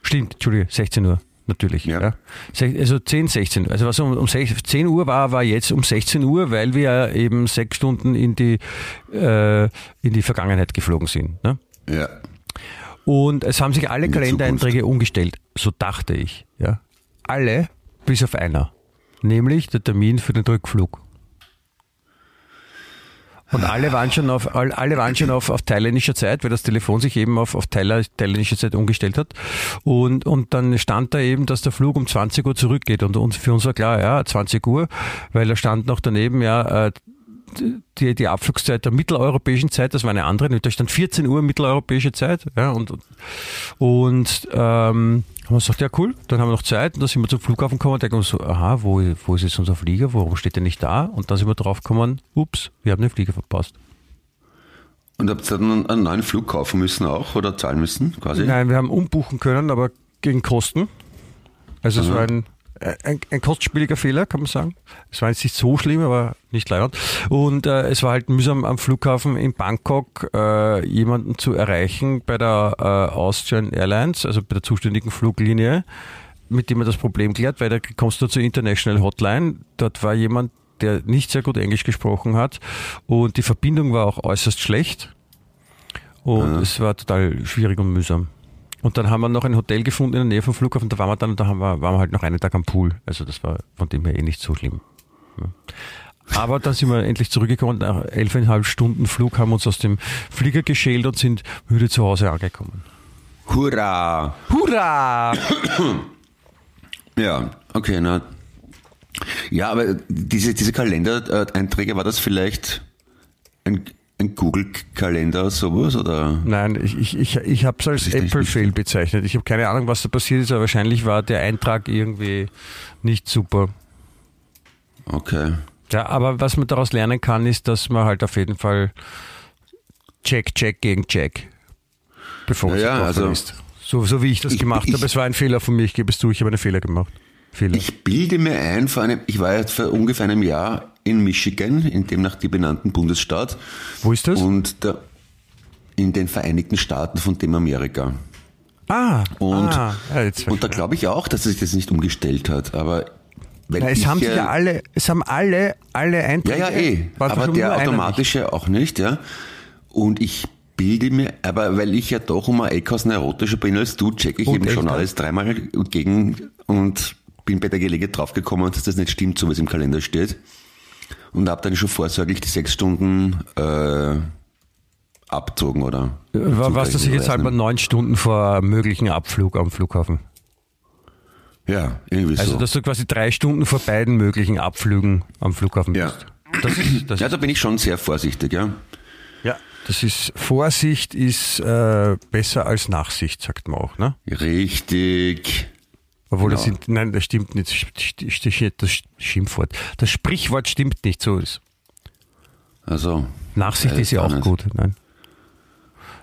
Stimmt, Entschuldige, 16 Uhr. Natürlich. Ja. Ja. Also 10, 16 Uhr. Also was um, um sech- 10 Uhr war, war jetzt um 16 Uhr, weil wir eben sechs Stunden in die, äh, in die Vergangenheit geflogen sind. Ne? Ja. Und es haben sich alle In Kalendereinträge umgestellt. So dachte ich. Ja. Alle, bis auf einer. Nämlich der Termin für den Rückflug. Und alle waren schon auf, all- alle waren schon auf, auf thailändischer Zeit, weil das Telefon sich eben auf, auf thailändische Zeit umgestellt hat. Und, und dann stand da eben, dass der Flug um 20 Uhr zurückgeht. Und uns, für uns war klar, ja, 20 Uhr, weil da stand noch daneben, ja, äh, die, die Abflugszeit der mitteleuropäischen Zeit, das war eine andere, da stand 14 Uhr mitteleuropäische Zeit, ja, und, und ähm, haben wir gesagt, ja cool, dann haben wir noch Zeit, und dann sind wir zum Flughafen gekommen und denken uns so, aha, wo, wo ist jetzt unser Flieger, warum steht der nicht da? Und dann sind wir drauf gekommen, ups, wir haben den Flieger verpasst. Und habt ihr dann einen neuen Flug kaufen müssen auch oder zahlen müssen quasi? Nein, wir haben umbuchen können, aber gegen Kosten. Also es Aha. war ein, ein, ein kostspieliger Fehler, kann man sagen. Es war jetzt nicht so schlimm, aber nicht leibend. Und äh, es war halt mühsam am Flughafen in Bangkok äh, jemanden zu erreichen bei der äh, Austrian Airlines, also bei der zuständigen Fluglinie, mit dem man das Problem klärt, weil da kommst du zur International Hotline. Dort war jemand, der nicht sehr gut Englisch gesprochen hat und die Verbindung war auch äußerst schlecht. Und es war total schwierig und mühsam. Und dann haben wir noch ein Hotel gefunden in der Nähe vom Flughafen, da waren wir dann, und da haben wir, waren wir halt noch einen Tag am Pool. Also das war von dem her eh nicht so schlimm. Ja. Aber dann sind wir endlich zurückgekommen, nach elfeinhalb Stunden Flug haben wir uns aus dem Flieger geschält und sind müde zu Hause angekommen. Hurra! Hurra! Ja, okay, na. Ja, aber diese, diese Kalendereinträge, war das vielleicht ein, ein Google-Kalender oder sowas? Oder? Nein, ich, ich, ich, ich habe es als ist Apple-Fail bezeichnet. Ich habe keine Ahnung, was da passiert ist, aber wahrscheinlich war der Eintrag irgendwie nicht super. Okay. Ja, aber was man daraus lernen kann, ist, dass man halt auf jeden Fall Check, Check gegen Check, bevor man Ja, also- verlässt. So, so wie ich das Ich- gemacht ich- habe. Es war ein Fehler von mir, ich gebe es zu, ich habe einen Fehler gemacht. Fehler. Ich bilde mir ein, vor einem, ich war jetzt vor ungefähr einem Jahr in Michigan, in dem nach dir benannten Bundesstaat. Wo ist das? Und da, in den Vereinigten Staaten von dem Amerika. ah, Und, ah, ja, und da glaube ich auch, dass es sich das nicht umgestellt hat. Aber weil Na, es haben ja- ja alle, es haben alle, alle Ja, Einträge. ja, eh. waren Aber schon der automatische auch nicht, ja. Und ich bilde mir, aber weil ich ja doch um ein Eck aus neurotischer bin als du, checke ich Und eben schon älter. alles dreimal gegen und bin bei der Gelegenheit draufgekommen, dass das nicht stimmt, so wie es im Kalender steht. Und habe dann schon vorsorglich die sechs Stunden äh, abzogen, oder? War, was, dass ich jetzt halt mal neun Stunden vor möglichen Abflug am Flughafen? Ja, irgendwie Also, so. dass du quasi drei Stunden vor beiden möglichen Abflügen am Flughafen Ja. bist. Das ist, das ja, da bin ich schon sehr vorsichtig, ja. ja. das ist, Vorsicht ist äh, besser als Nachsicht, sagt man auch, ne? Richtig. Obwohl das Genau. sind, nein, das stimmt nicht, das, Schimpfwort. Das Sprichwort stimmt nicht, so ist. Also. Nachsicht weiß ist ja auch nicht. gut, nein.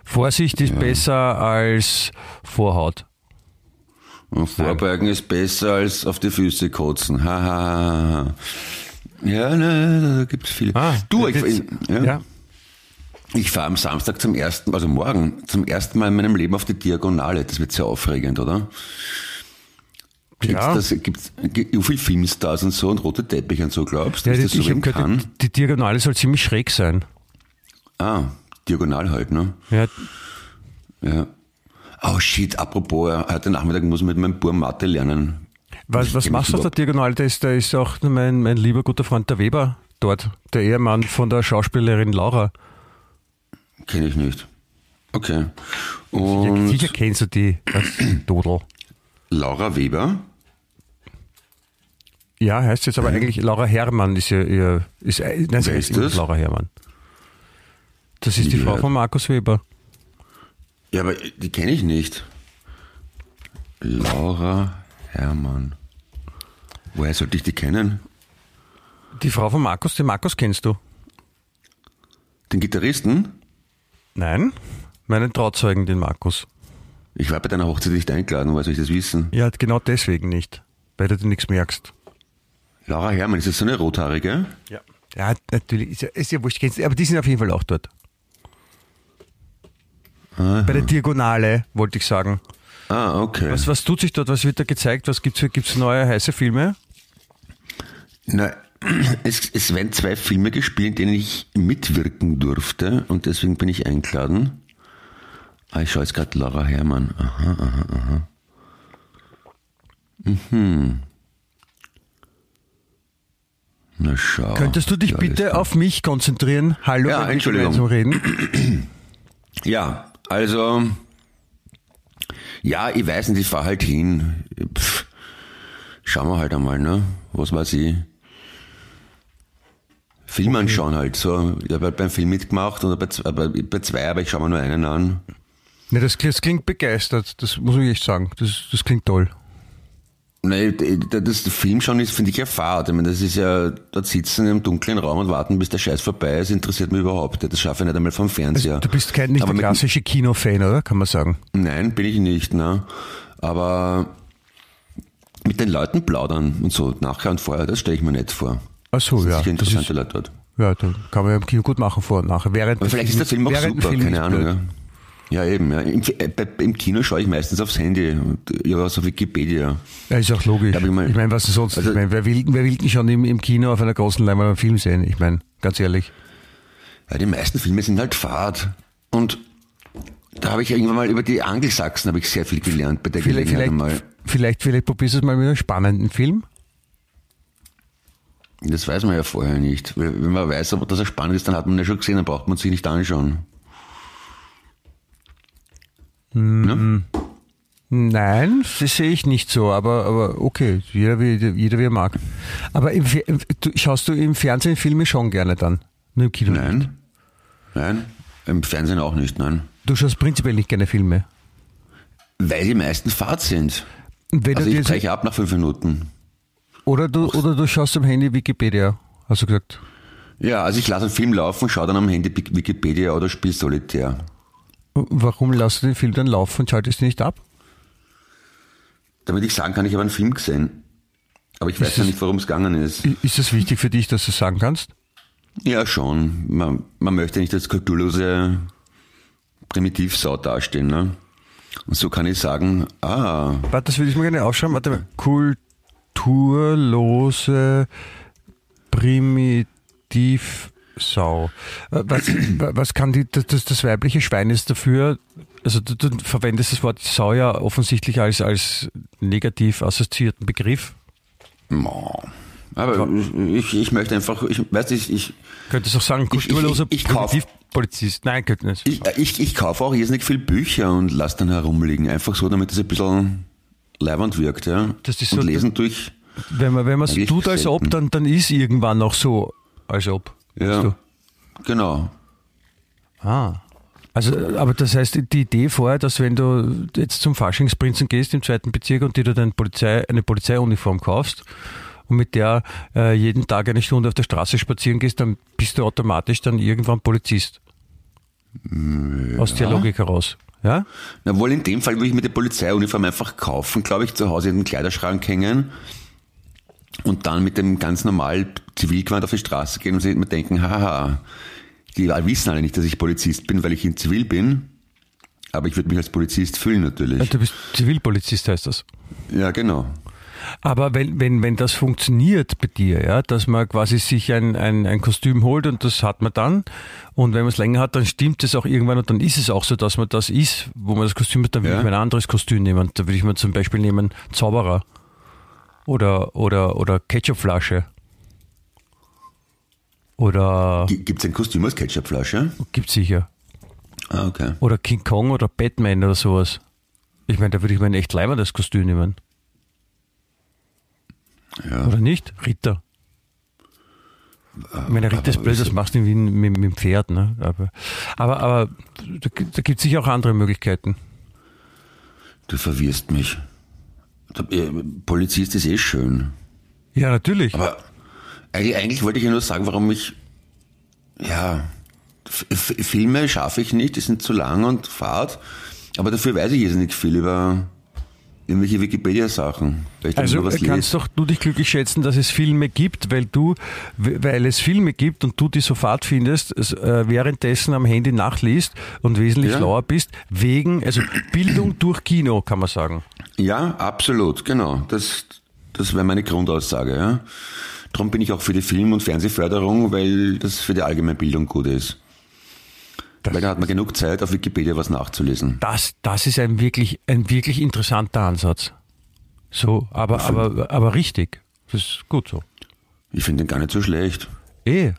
Vorsicht ist besser als Vorhaut. Und Vorbeugen ist besser als auf die Füße kotzen. Ha, ha, ha. Ja, ne, da gibt's viele. du, ich, Ah, jetzt- ja, ja. ich fahre am Samstag zum ersten, also morgen, zum ersten Mal in meinem Leben auf die Diagonale. Das wird sehr aufregend, oder? Gibt's Ja. das, gibt's, gibt so viel Filmstars und so und rote Teppiche und so, glaubst du, Ja, dass das ich so gehört, kann? die, die Diagonale soll ziemlich schräg sein. Ah, diagonal halt, ne? Ja, Ja. Oh shit, apropos, heute Nachmittag muss ich mit meinem Bur Mathe lernen. was, was machst du auf der Diagonale? Da ist, da ist auch mein, mein lieber guter Freund der Weber dort, der Ehemann von der Schauspielerin Laura. Kenne ich nicht. Okay. Und sicher kennst du die als Dodel. Laura Weber? Ja, heißt jetzt aber eigentlich Laura Herrmann ist ja ihr, ist, äh, nein, sie Wer heißt ist? Laura Herrmann. Das ist Nie die Frau von Markus Weber. Ja, aber die kenne ich nicht. Laura Herrmann. Woher sollte ich die kennen? Die Frau von Markus, den Markus kennst du? Den Gitarristen? Nein? Meinen Trauzeugen, den Markus. Ich war bei deiner Hochzeit nicht eingeladen, woher soll ich das wissen? Ja, genau deswegen nicht. Weil du dir nichts merkst. Laura Herrmann, ist das so eine rothaarige? Ja. Ja, natürlich. Ist ja, ist ja wurscht, kennst du, aber die sind auf jeden Fall auch dort. Bei der Diagonale, wollte ich sagen. Ah, okay. Was, was tut sich dort? Was wird da gezeigt? Was gibt's gibt's neue heiße Filme? Na, es, es werden zwei Filme gespielt, in denen ich mitwirken durfte und deswegen bin ich eingeladen. Ah, ich schaue jetzt gerade Laura Herrmann. Aha, aha, aha. Mhm. Na schau. Könntest du dich Ja, bitte auf mich konzentrieren? Hallo, Ja, Entschuldigung. gemeinsam reden. Ja, also, ja, ich weiß nicht, ich fahr halt hin. Pff, schauen wir halt einmal, ne? Was weiß ich. Film anschauen halt, so. Ich habe halt beim Film mitgemacht oder bei, zwei- bei, bei zwei, aber ich schaue mir nur einen an. Ne, das, das klingt begeistert, das muss ich echt sagen. Das, das klingt toll. Nein, das Film schauen ist, finde ich, ja fad. Ich meine, das ist ja, dort sitzen im dunklen Raum und warten, bis der Scheiß vorbei ist, interessiert mich überhaupt. Das schaffe ich nicht einmal vom Fernseher. Also, Du bist kein nicht Aber der klassische Kinofan, oder? Kann man sagen. Nein, bin ich nicht, ne? Aber mit den Leuten plaudern und so nachher und vorher, das stelle ich mir nicht vor. Ach so, Das sind ja. sicher Das interessante ist, Leute dort. ja, da kann man ja im Kino gut machen vor und nachher. Während Aber vielleicht ist der Film auch super, keine Ahnung. Ja. Ja, eben. Ja. Im, äh, Im Kino schaue ich meistens aufs Handy was auf Wikipedia. Ja, ist auch logisch. Ich Ich, mal- meine, was denn sonst? Also- ich meine, wer will, wer will denn schon im, im Kino auf einer großen Leinwand einen Film sehen? Ich meine, ganz ehrlich. Ja, die meisten Filme sind halt Fahrt. Und da habe ich irgendwann mal über die Angelsachsen habe ich sehr viel gelernt bei der Vielleicht, Gelegenheit vielleicht, einmal. vielleicht, vielleicht probierst du es mal mit einem spannenden Film. Das weiß man ja vorher nicht. Wenn man weiß, dass er spannend ist, dann hat man ihn ja schon gesehen, dann braucht man sich nicht anschauen. Ne? Nein, das sehe ich nicht so, aber, aber okay, jeder wie, jeder wie er mag. Aber im, du, schaust du im Fernsehen Filme schon gerne dann? Nur im Kino? nicht? Nein. Nein. Im Fernsehen auch nicht, nein. Du schaust prinzipiell nicht gerne Filme. Weil die meisten Fahrt sind. Wenn Also ich dir, breche ab nach fünf Minuten. oder, du, oder du schaust am Handy Wikipedia, hast du gesagt. Ja, also ich lasse einen Film laufen, schaue dann am Handy Wik- Wikipedia oder spiele Solitär. Warum lässt du den Film dann laufen und schaltest ihn nicht ab? Damit ich sagen kann, ich habe einen Film gesehen. Aber ich weiß Ist ja es- nicht, worum es gegangen ist. Ist das wichtig für dich, dass du sagen kannst? Ja, schon. Man, man möchte nicht als kulturlose Primitivsau dastehen. Ne? Und so kann ich sagen, ah, Warte, das würde ich mir gerne aufschreiben. Warte mal. Kulturlose Primitivsau. Äh, Was, was kann die, das, das, weibliche Schwein ist dafür? Also du, du verwendest das Wort Sau ja offensichtlich als, als negativ assoziierten Begriff. mo. Aber ich, ich möchte einfach, ich weiß nicht, ich, Könntest auch sagen, kulturloser ich- ich kauf- Polizist. Nein, könnte nicht. ich, ich, ich kaufe auch irrsinnig viel Bücher und lasse dann herumliegen. Einfach so, damit es ein bisschen leibend wirkt, ja. Das ist und so- lesen durch, Wenn man wenn es Eigentlich tut, als ob, dann, dann ist irgendwann auch so, als ob. Ja. Du? Genau. Ah. Also, aber das heißt, die Idee vorher, dass wenn du jetzt zum Faschingsprinzen gehst im zweiten Bezirk und dir da deine Polizei, eine Polizeiuniform kaufst und mit der äh, jeden Tag eine Stunde auf der Straße spazieren gehst, dann bist du automatisch dann irgendwann Polizist. Aus der Logik heraus. Ja? Na wohl in dem Fall würde ich mir die Polizeiuniform einfach kaufen, glaube ich, zu Hause in den Kleiderschrank hängen und dann mit dem ganz normal Zivilgewand auf die Straße gehen und sich mir denken, haha, die wissen alle nicht, dass ich Polizist bin, weil ich in Zivil bin. Aber ich würde mich als Polizist fühlen natürlich. Du bist Zivilpolizist, heißt das. Ja, genau. Aber wenn, wenn, wenn das funktioniert bei dir, ja, dass man quasi sich ein, ein, ein Kostüm holt und das hat man dann und wenn man es länger hat, dann stimmt es auch irgendwann und dann ist es auch so, dass man das ist, wo man das Kostüm hat, dann würde Ja. ich mir ein anderes Kostüm nehmen. Da würde ich mir zum Beispiel nehmen Zauberer oder, oder, oder Ketchupflasche oder Gibt es ein Kostüm als Ketchupflasche? gibt's sicher Ah, okay. oder King Kong oder Batman oder sowas. Ich meine, da würde ich mir ein echt leibendes Kostüm nehmen. Ja. Oder nicht? Ritter. Ich meine, Ritter ist blöd, das machst du wie mit, mit dem Pferd. Ne? Aber, aber, aber da, da gibt es sicher auch andere Möglichkeiten. Du verwirrst mich. Äh, Polizist ist eh schön. Ja, natürlich. Aber eigentlich, eigentlich wollte ich ja nur sagen, warum ich, ja, Filme schaffe ich nicht, die sind zu lang und fad. Aber dafür weiß ich jetzt nicht viel über irgendwelche Wikipedia-Sachen. also kannst lese. doch du dich glücklich schätzen, dass es Filme gibt, weil du, weil es Filme gibt und du die sofort findest, es, äh, währenddessen am Handy nachliest und wesentlich Ja. schlauer bist, wegen, also Bildung durch Kino, kann man sagen. Ja, absolut, genau. Das, das wäre meine Grundaussage. Ja. Darum bin ich auch für die Film- und Fernsehförderung, weil das für die Allgemeinbildung gut ist. Weil da hat man genug Zeit, auf Wikipedia was nachzulesen. Das, das ist ein wirklich, ein wirklich interessanter Ansatz. So, aber, aber, aber richtig. Das ist gut so. Ich finde den gar nicht so schlecht. Eh.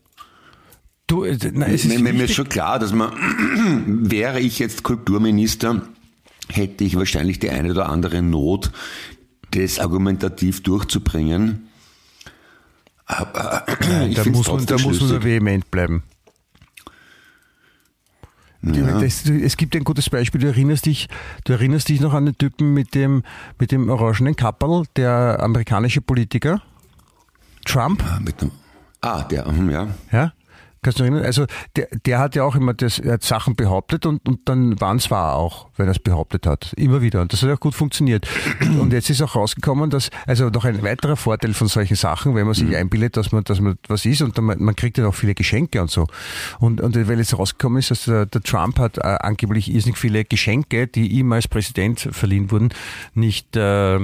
Du, äh, nein, es ist mir, mir ist schon klar, dass man, wäre ich jetzt Kulturminister, hätte ich wahrscheinlich die eine oder andere Not, das argumentativ durchzubringen. Aber ich da find's muss man, da muss man schlüssig. vehement bleiben. Ja. Es gibt ein gutes Beispiel, du erinnerst dich, du erinnerst dich noch an den Typen mit dem, mit dem orangenen Kapperl, der amerikanische Politiker, Trump, Mit dem, ah, der, mhm, ja. ja? Kannst du erinnern? Also der, der hat ja auch immer das, er hat Sachen behauptet und, und dann waren es wahr auch, wenn er es behauptet hat. Immer wieder. Und das hat auch gut funktioniert. Und jetzt ist auch rausgekommen, dass, also noch ein weiterer Vorteil von solchen Sachen, wenn man sich einbildet, dass man, dass man was ist und dann, man man kriegt ja auch viele Geschenke und so. Und, und weil jetzt rausgekommen ist, dass der, der Trump hat äh, angeblich irrsinnig viele Geschenke, die ihm als Präsident verliehen wurden, nicht, äh,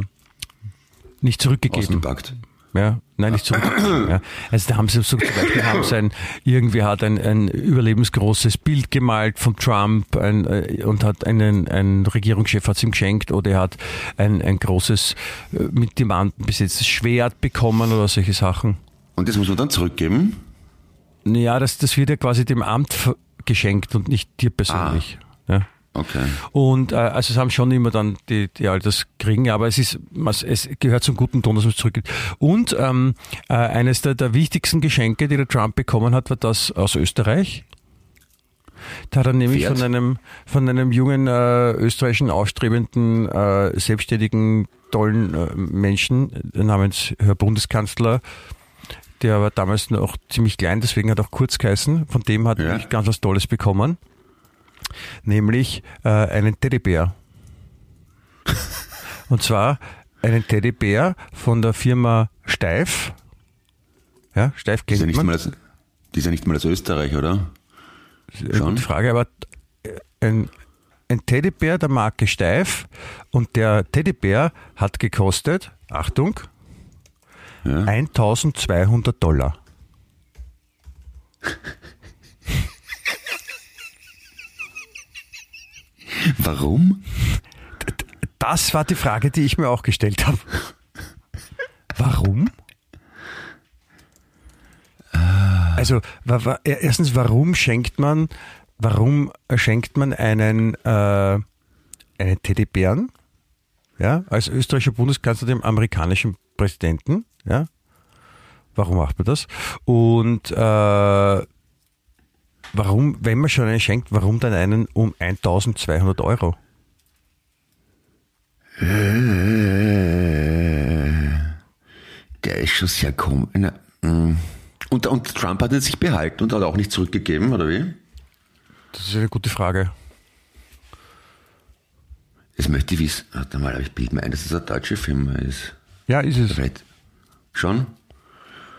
nicht zurückgegeben. Ausgepackt. Ja, nein, nicht zurück. ja. Also da haben sie so zum Beispiel haben sie ein, irgendwie hat ein, ein überlebensgroßes Bild gemalt von Trump ein, äh, und hat einen, ein Regierungschef hat es ihm geschenkt oder er hat ein, ein großes äh, mit Diamanten besetztes Schwert bekommen oder solche Sachen. Und das muss man dann zurückgeben? Ja, das, das wird ja quasi dem Amt geschenkt und nicht dir persönlich. Ja. Okay. Und äh, also es haben schon immer dann die, die all das kriegen, aber es ist, es gehört zum guten Ton, dass man es zurückgibt. Und ähm, äh, eines der, der wichtigsten Geschenke, die der Trump bekommen hat, war das aus Österreich. Da hat er nämlich Pferd? von einem, von einem jungen äh, österreichischen aufstrebenden, äh, selbstständigen, tollen äh, Menschen namens Herr Bundeskanzler, der war damals noch ziemlich klein, deswegen hat er auch kurz geheißen. Von dem hat er Ja. nämlich ganz was Tolles bekommen nämlich äh, einen Teddybär. Und zwar einen Teddybär von der Firma Steif. Ja, Steif Die ist ja kennt nicht man. als, die ist ja nicht mal aus Österreich, oder? Schon. Frage, aber äh, ein, ein Teddybär der Marke Steif und der Teddybär hat gekostet, Achtung, Ja. 1200 Dollar. Warum? Das war die Frage, die ich mir auch gestellt habe. Warum? Also erstens, warum schenkt man, warum schenkt man einen, äh, einen Teddybären, ja, als österreichischer Bundeskanzler dem amerikanischen Präsidenten, ja? Warum macht man das? Und äh, warum, wenn man schon einen schenkt, warum dann einen um 1200 Euro? Der ist schon sehr komisch. mm. Und, und Trump hat ihn sich behalten und hat auch nicht zurückgegeben, oder wie? Das ist eine gute Frage. Das möchte ich wissen. Warte mal, aber ich bilde mir ein, dass es eine deutsche Firma ist. Ja, ist es. Vielleicht. Schon?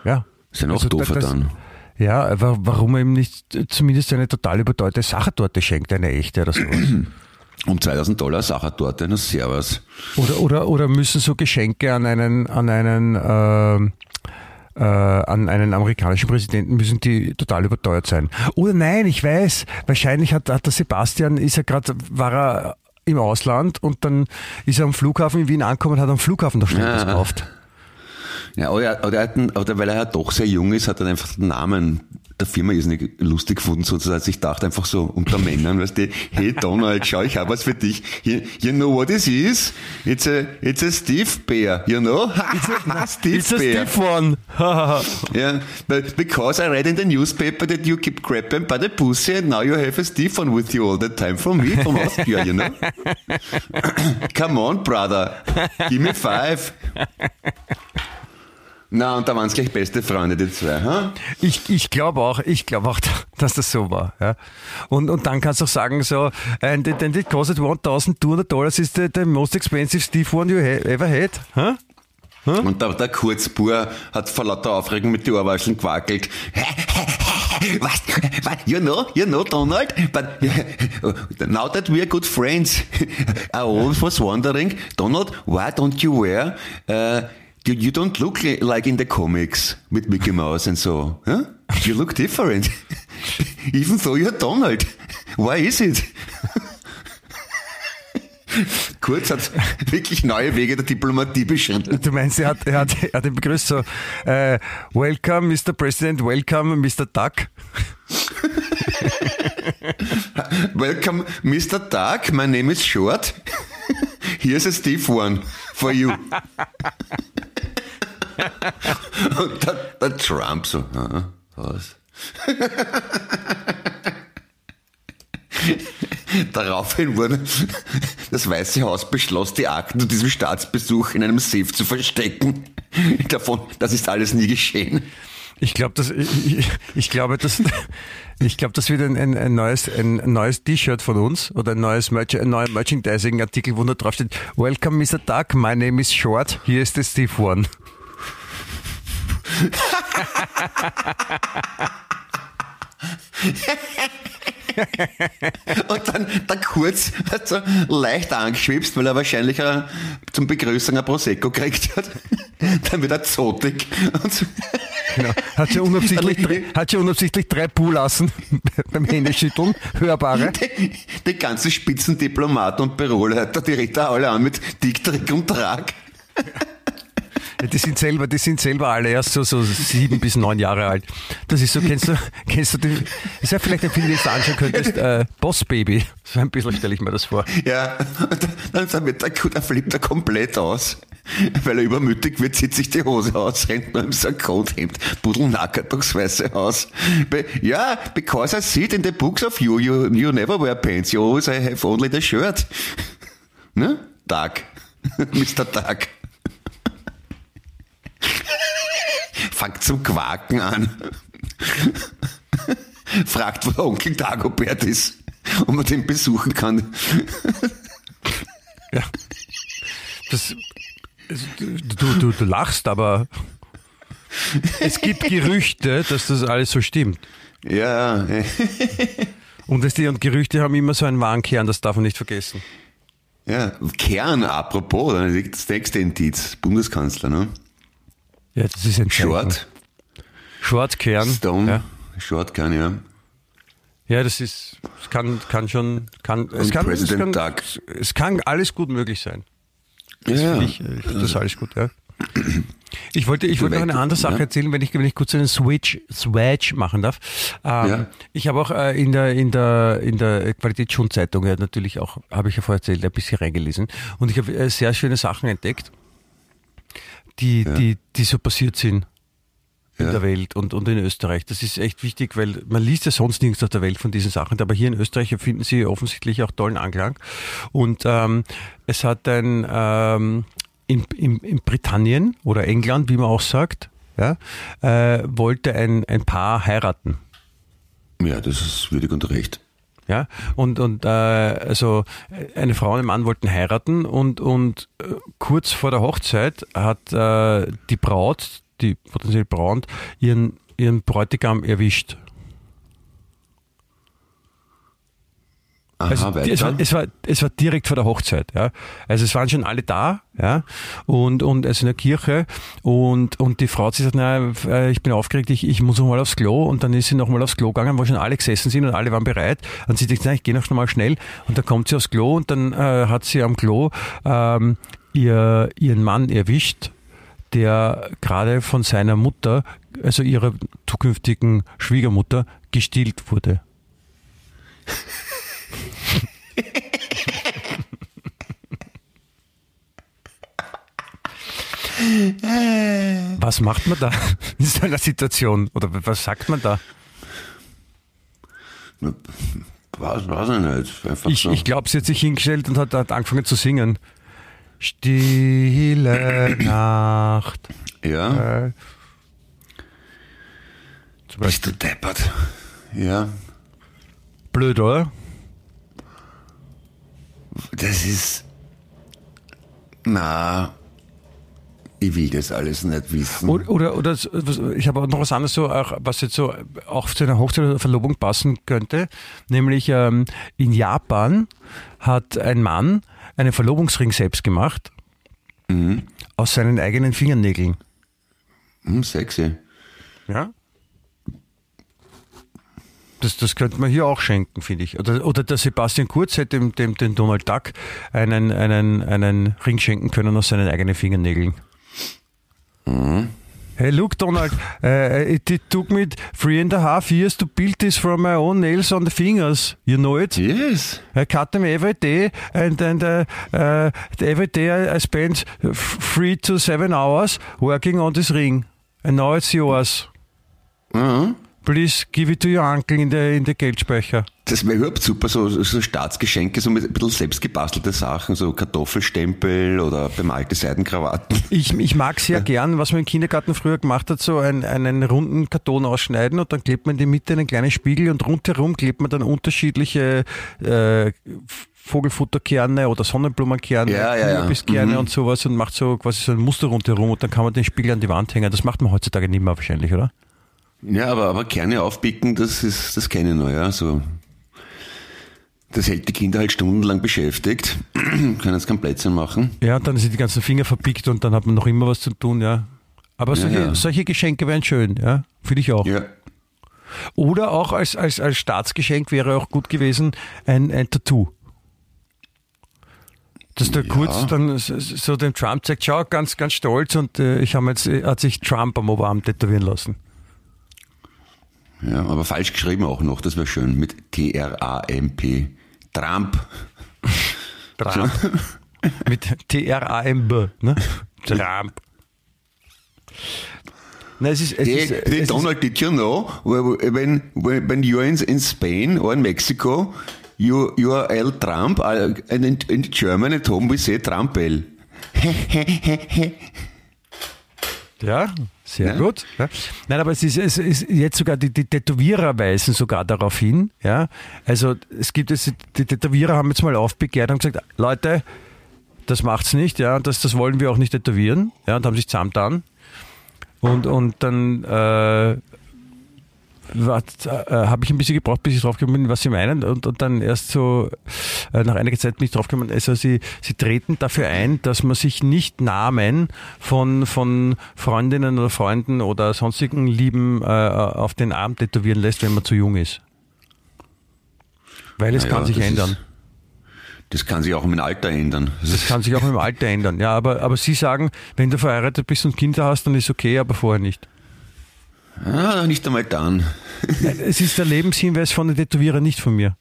Ja. Ist ja noch Also, doofer das- dann. Ja, warum er ihm nicht zumindest eine total überteuerte Sachertorte schenkt, eine echte oder sowas? Um 2000 Dollar Sachertorte, na servus. Oder, oder, oder müssen so Geschenke an einen, an einen, ähm, äh, an einen amerikanischen Präsidenten, müssen die total überteuert sein? Oder nein, ich weiß, wahrscheinlich hat, hat der Sebastian, ist er gerade, war er im Ausland und dann ist er am Flughafen in Wien angekommen und hat am Flughafen noch schnell was Ja. gekauft. Ja, oder, oder, er oder weil er ja doch sehr jung ist, hat er einfach den Namen der Firma ist nicht lustig gefunden, sozusagen. Ich dachte einfach so unter Männern, weißt du, hey Donald, schau, ich habe was für dich. You, you know what this is? It's a, it's a Steve Bear, you know? Steve It's a Bear. stiff one. Yeah, but because I read in the newspaper that you keep grabbing by the pussy and now you have a stiff one with you all the time from me, from Austria, you know? Come on, brother. Give me five. Na, und da waren es gleich beste Freunde, die zwei, ha? Ich, ich glaube auch, ich glaube auch, dass das so war. Ja. Und, und dann kannst du auch sagen, so, and it, and it costed 1200 Dollars is the, the most expensive Steve one you ha- ever had. Huh? Und der, der Kurzbur hat vor lauter Aufregung mit den Ohrwascheln gewackelt. Was? Was? You know, you know, Donald, but now that we are good friends, I always was wondering, Donald, why don't you wear, uh, you, don't look li- like in the comics with Mickey Mouse and so, huh? You look different, even though you're Donald. Why is it? Kurz hat wirklich neue Wege der Diplomatie beschritten. Du meinst, er hat, er hat, er hat ihn begrüßt so, äh, welcome Mr. President, welcome Mr. Duck. Welcome, Mr. Dark. My name is Short. Here's a stiff one for you. Und der, der Trump so, was? Daraufhin wurde das Weiße Haus beschloss, die Akten zu diesem Staatsbesuch in einem Safe zu verstecken. Davon, das ist alles nie geschehen. Ich glaube, das, ich, ich- glaube, das, ich glaube, das wird ein, ein, ein neues, ein neues T-Shirt von uns oder ein neues Merch, ein neuer Merchandising-Artikel, wo da drauf steht, Welcome Mr. Duck, my name is Short, here is the Steve One. Und dann der Kurz hat so leicht angeschwipst, weil er wahrscheinlich äh, zum Begrüßen ein Prosecco gekriegt hat. Dann wird er zotig. Und so, Genau. Hat schon unabsichtlich, drei- hat unabsichtlich drei Puhlassen beim Händeschütteln, hörbare. die, die ganzen spitzen Diplomaten und Büroleiter, die reden alle an mit Dick, Trick und Trag. Die sind selber, die sind selber alle erst so, so sieben bis neun Jahre alt. Das ist so, kennst du, kennst du den, ist ja vielleicht ein Film, den du anschauen könntest, äh, Boss Baby. So ein bisschen stelle ich mir das vor. Ja, dann, dann wird der, der flippt er komplett aus. Weil er übermütig wird, zieht sich die Hose aus, rennt nur im Sakkothemd, pudelnackert durchs Weiße Haus. Be ja, because I see it in the books of you, you, you never wear pants, you always have only the shirt. Ne? Tag. Mr. Tag. Fangt zum Quaken an. Fragt, wo der Onkel Dagobert ist, ob man den besuchen kann. Ja. Das, du, du, du lachst, aber es gibt Gerüchte, dass das alles so stimmt. Ja, Und, die, und Gerüchte haben immer so einen wahren Kern, das darf man nicht vergessen. ja. Kern, apropos, das nächste Indiz, Bundeskanzler, ne? Ja, das ist ein. Short, Short Kern. Stone, Ja. Short Kern, ja. Ja, das ist, es kann, kann schon, kann, es kann, es kann, es kann alles gut möglich sein. ja. Ich, ich finde das alles gut, ja. Ich wollte, ich wollte noch eine andere Sache ja. erzählen, wenn ich, wenn ich kurz einen Switch, Swatch machen darf. Ähm, Ja. Ich habe auch äh, in der, in der, in der Qualitätsschonzeitung ja, natürlich auch, habe ich ja vorher erzählt, ein bisschen reingelesen. Und ich habe äh, sehr schöne Sachen entdeckt, die, die, die so passiert sind in Ja. der Welt und, und in Österreich. Das ist echt wichtig, weil man liest ja sonst nichts auf der Welt von diesen Sachen, aber hier in Österreich finden sie offensichtlich auch tollen Anklang. Und ähm, es hat ein ähm, in, in, in Britannien oder England, wie man auch sagt, ja, äh, wollte ein, ein Paar heiraten. Ja, das ist würdig und recht. Ja, und, und äh, also eine Frau und ein Mann wollten heiraten und, und äh, kurz vor der Hochzeit hat äh, die Braut, die potenzielle Braut, ihren, ihren Bräutigam erwischt. Aha, Also es, war, es, war, es war direkt vor der Hochzeit, ja. Also es waren schon alle da, ja, und, und also in der Kirche und, und die Frau hat sich gesagt, na, äh, ich bin aufgeregt, ich, ich muss noch mal aufs Klo und dann ist sie noch mal aufs Klo gegangen, wo schon alle gesessen sind und alle waren bereit und sie denkt, na, ich gehe noch mal schnell und dann kommt sie aufs Klo und dann äh, hat sie am Klo ähm, ihr, ihren Mann erwischt, der gerade von seiner Mutter, also ihrer zukünftigen Schwiegermutter, gestillt wurde. Was macht man da in so einer Situation? Oder was sagt man da? Was, weiß ich nicht. Einfach Ich, so. ich glaube, sie hat sich hingestellt und hat, hat angefangen zu singen. Stille Nacht. ja, Äh, bist du deppert. Ja, Blöd, oder? Das ist. Na, ich will das alles nicht wissen. Oder, oder, oder ich habe auch noch was anderes, so, auch, was jetzt so auch zu einer Hochzeit oder Verlobung passen könnte. Nämlich ähm, in Japan hat ein Mann einen Verlobungsring selbst gemacht aus seinen eigenen Fingernägeln. Hm, sexy. Ja? Das, das könnte man hier auch schenken, finde ich. Oder, oder der Sebastian Kurz hätte dem, dem, dem Donald Duck einen, einen, einen Ring schenken können aus seinen eigenen Fingernägeln. Hey, look, Donald, uh, it, it took me three and a half years to build this from my own nails on the fingers. You know it? Yes. I cut them every day, and and uh, uh, every day I, I spend f- three to seven hours working on this ring, and now it's yours. Mhm. Please give it to your uncle in the in the Geldspeicher. Das wäre überhaupt super, so, so Staatsgeschenke, so mit ein bisschen selbstgebastelte Sachen, so Kartoffelstempel oder bemalte Seidenkrawatten. Ich, ich mag sehr gern, was man im Kindergarten früher gemacht hat, so einen, einen runden Karton ausschneiden und dann klebt man in die Mitte einen kleinen Spiegel und rundherum klebt man dann unterschiedliche äh, Vogelfutterkerne oder Sonnenblumenkerne, Ja, ja, ja. Kürbiskerne Mhm. und sowas und macht so quasi so ein Muster rundherum und dann kann man den Spiegel an die Wand hängen. Das macht man heutzutage nicht mehr wahrscheinlich, oder? Ja, aber, aber Kerne aufpicken, das ist, das kenne ich noch, ja, so. Das hält die Kinder halt stundenlang beschäftigt, können jetzt kein Plätzchen machen. Ja, und dann sind die ganzen Finger verpickt und dann hat man noch immer was zu tun, ja. Aber Ja, solche, ja. solche Geschenke wären schön, ja. Finde ich auch. Ja. Oder auch als, als, als Staatsgeschenk wäre auch gut gewesen ein, ein Tattoo. Dass der Ja. Kurz dann so dem Trump sagt, schau, ganz, ganz stolz und äh, ich habe jetzt, äh, hat sich Trump am Oberarm tätowieren lassen. Ja, aber falsch geschrieben auch noch, das wäre schön, mit T-R-A-M-P. Trump. Trump. Mit T-R-A-M-B, ne? Trump. Nein, es ist, es Hey, ist, es ist Donald, did you know, when, when, when you're in, in Spain or in Mexico, you, you are El Trump, uh, and in, in German at home we say Trumpel. Ja, sehr Ja. gut. Ja. Nein, aber es ist, es ist jetzt sogar, die, die Tätowierer weisen sogar darauf hin. Ja. Also es gibt es, die Tätowierer haben jetzt mal aufbegehrt und gesagt, Leute, das macht's nicht, ja, das, das wollen wir auch nicht tätowieren, ja, und haben sich zusammengetan. Und, und dann äh, äh, habe ich ein bisschen gebraucht, bis ich draufgekommen bin, was sie meinen. Und, und dann erst so, äh, nach einiger Zeit bin ich draufgekommen, also sie, sie treten dafür ein, dass man sich nicht Namen von, von Freundinnen oder Freunden oder sonstigen Lieben äh, auf den Arm tätowieren lässt, wenn man zu jung ist. Weil es Naja, kann sich ändern. Ist, Das kann sich auch im Alter ändern. Das kann sich auch im Alter ändern. Ja, aber, aber Sie sagen, wenn du verheiratet bist und Kinder hast, dann ist okay, aber vorher nicht. Ah, nicht einmal dann. Es ist der Lebenshinweis von den Tätowierer, nicht von mir.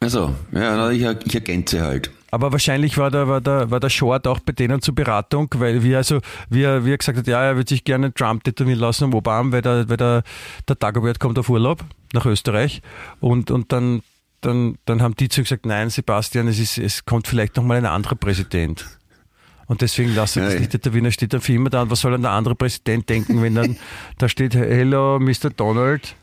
Also, ja, ich, ich ergänze halt. Aber wahrscheinlich war der, war, der, war der Short auch bei denen zur Beratung, weil wir also, wie wie er gesagt hat, ja, er würde sich gerne Trump tätowieren lassen am Oberarm, weil, der, weil der, der Dagobert kommt auf Urlaub nach Österreich und, und dann, dann, dann haben die zu gesagt, nein, Sebastian, es, ist, es kommt vielleicht nochmal ein anderer Präsident. Und deswegen lasse ich das nicht tätowieren, da steht der Film da und was soll dann der andere Präsident denken, wenn dann da steht, hello, Mr. Donald.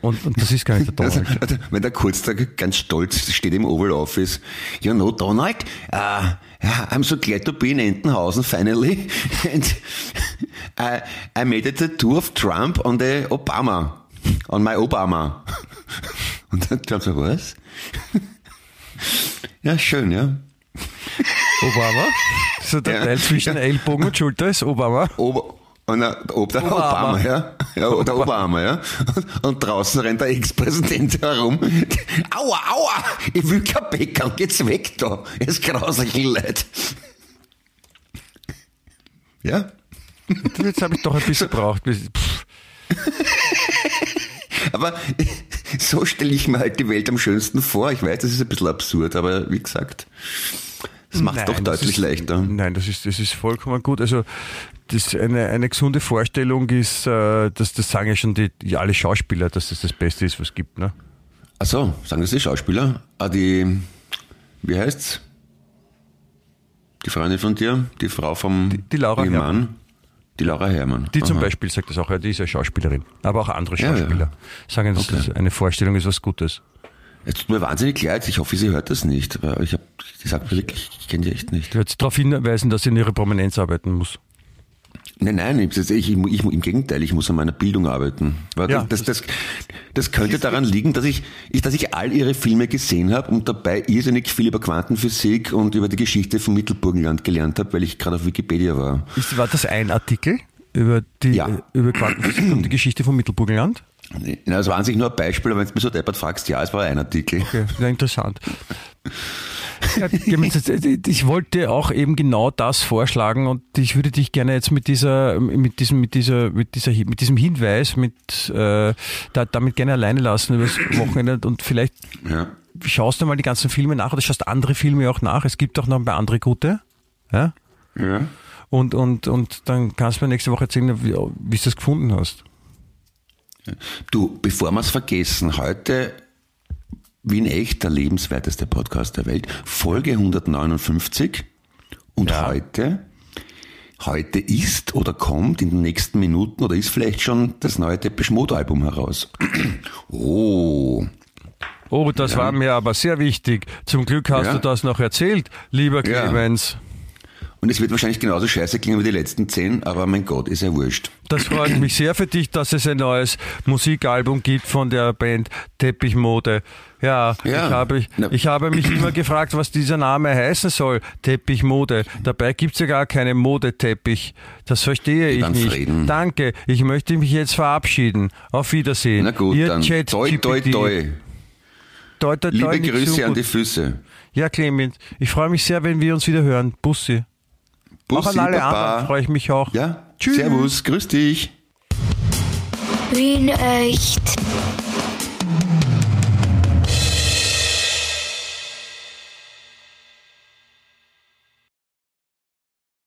Und, und das ist gar nicht der Also, Donald. also, wenn der Kurztag ganz stolz steht im Oval Office. You know, Donald, uh, I'm so glad to be in Entenhausen finally. And I, I made a tattoo of Trump on the Obama. On my Obama. Und dann Trump so, was? Ja, schön, ja. Obama? So der Ja. Teil zwischen. Ellbogen und Schulter ist Obama. Ober, und der, ob der Obama. Obama, ja. ja der Obama, ja. Und, und draußen rennt der Ex-Präsident herum. Aua, aua! Ich will kein Bäcker, geht's weg da. Es grauslich leid. Ja? Jetzt habe ich doch ein bisschen gebraucht. Aber so stelle ich mir halt die Welt am schönsten vor. Ich weiß, das ist ein bisschen absurd, aber wie gesagt, es macht Nein, doch das deutlich ist, leichter. Nein, das ist, das ist vollkommen gut. Also das eine, eine gesunde Vorstellung ist, äh, dass das sagen ja schon die, die alle Schauspieler, dass das das Beste ist, was es gibt. Ne? Ach so, sagen das die Schauspieler? Ah, die, wie heißt's? Die Freundin von dir? Die Frau vom Die- die Laura Ehemann? Herrmann. Die Laura Herrmann. Die zum Aha. Beispiel sagt das auch, ja, die ist ja Schauspielerin. Aber auch andere Ja, ja. Schauspieler sagen, dass Okay. das eine Vorstellung ist was Gutes. Es tut mir wahnsinnig leid, ich hoffe, sie hört das nicht. Aber ich habe, die sagt mir wirklich, ich kenne die echt nicht. Ich werde sie darauf hinweisen, dass sie in ihrer Prominenz arbeiten muss. Nein, nein, ich, ich, ich, im Gegenteil, ich muss an meiner Bildung arbeiten. Weil Ja, das, das, das könnte daran liegen, dass ich, dass ich all ihre Filme gesehen habe und dabei irrsinnig viel über Quantenphysik und über die Geschichte vom Mittelburgenland gelernt habe, weil ich gerade auf Wikipedia war. Ist, war das ein Artikel über die Ja. über Quantenphysik und die Geschichte vom Mittelburgenland? Das war an sich nur ein Beispiel, aber wenn du mich so deppert fragst, ja, es war ein Artikel. Okay, sehr interessant. Ich wollte auch eben genau das vorschlagen und ich würde dich gerne jetzt mit dieser, mit diesem, mit dieser, mit dieser, mit diesem Hinweis, mit äh, da, damit gerne alleine lassen übers Wochenende und vielleicht Ja. schaust du mal die ganzen Filme nach oder schaust andere Filme auch nach. Es gibt auch noch ein paar andere gute. Ja? Ja. Und, und, und dann kannst du mir nächste Woche erzählen, wie, wie du das gefunden hast. Du, bevor wir es vergessen, heute Wien echt der lebenswerteste Podcast der Welt, Folge 159 und Ja. heute heute ist oder kommt in den nächsten Minuten oder ist vielleicht schon das neue Depeche Mode Album heraus. Oh, Oh, das war mir aber sehr wichtig. Zum Glück hast Ja. du das noch erzählt, lieber Ja. Und es wird wahrscheinlich genauso scheiße klingen wie die letzten zehn, aber mein Gott, ist ja wurscht. Das freut mich sehr für dich, dass es ein neues Musikalbum gibt von der Band Teppichmode. Ja, Ja. Ich, habe, ich habe mich immer gefragt, was dieser Name heißen soll. Teppichmode. Dabei gibt's ja gar keinen Modeteppich. Das verstehe ich nicht. Frieden. Danke, ich möchte mich jetzt verabschieden. Auf Wiedersehen. Na gut, Ihr dann Chat toi, toi, toi. Toi, toi, toi, Liebe nicht so Grüße an die Füße. Ja, Clemens, ich freue mich sehr, wenn wir uns wieder hören. Bussi. Auch Bussi, an alle Baba. anderen freue ich mich auch. Ja, Tschüss. Servus, grüß dich. Wien echt.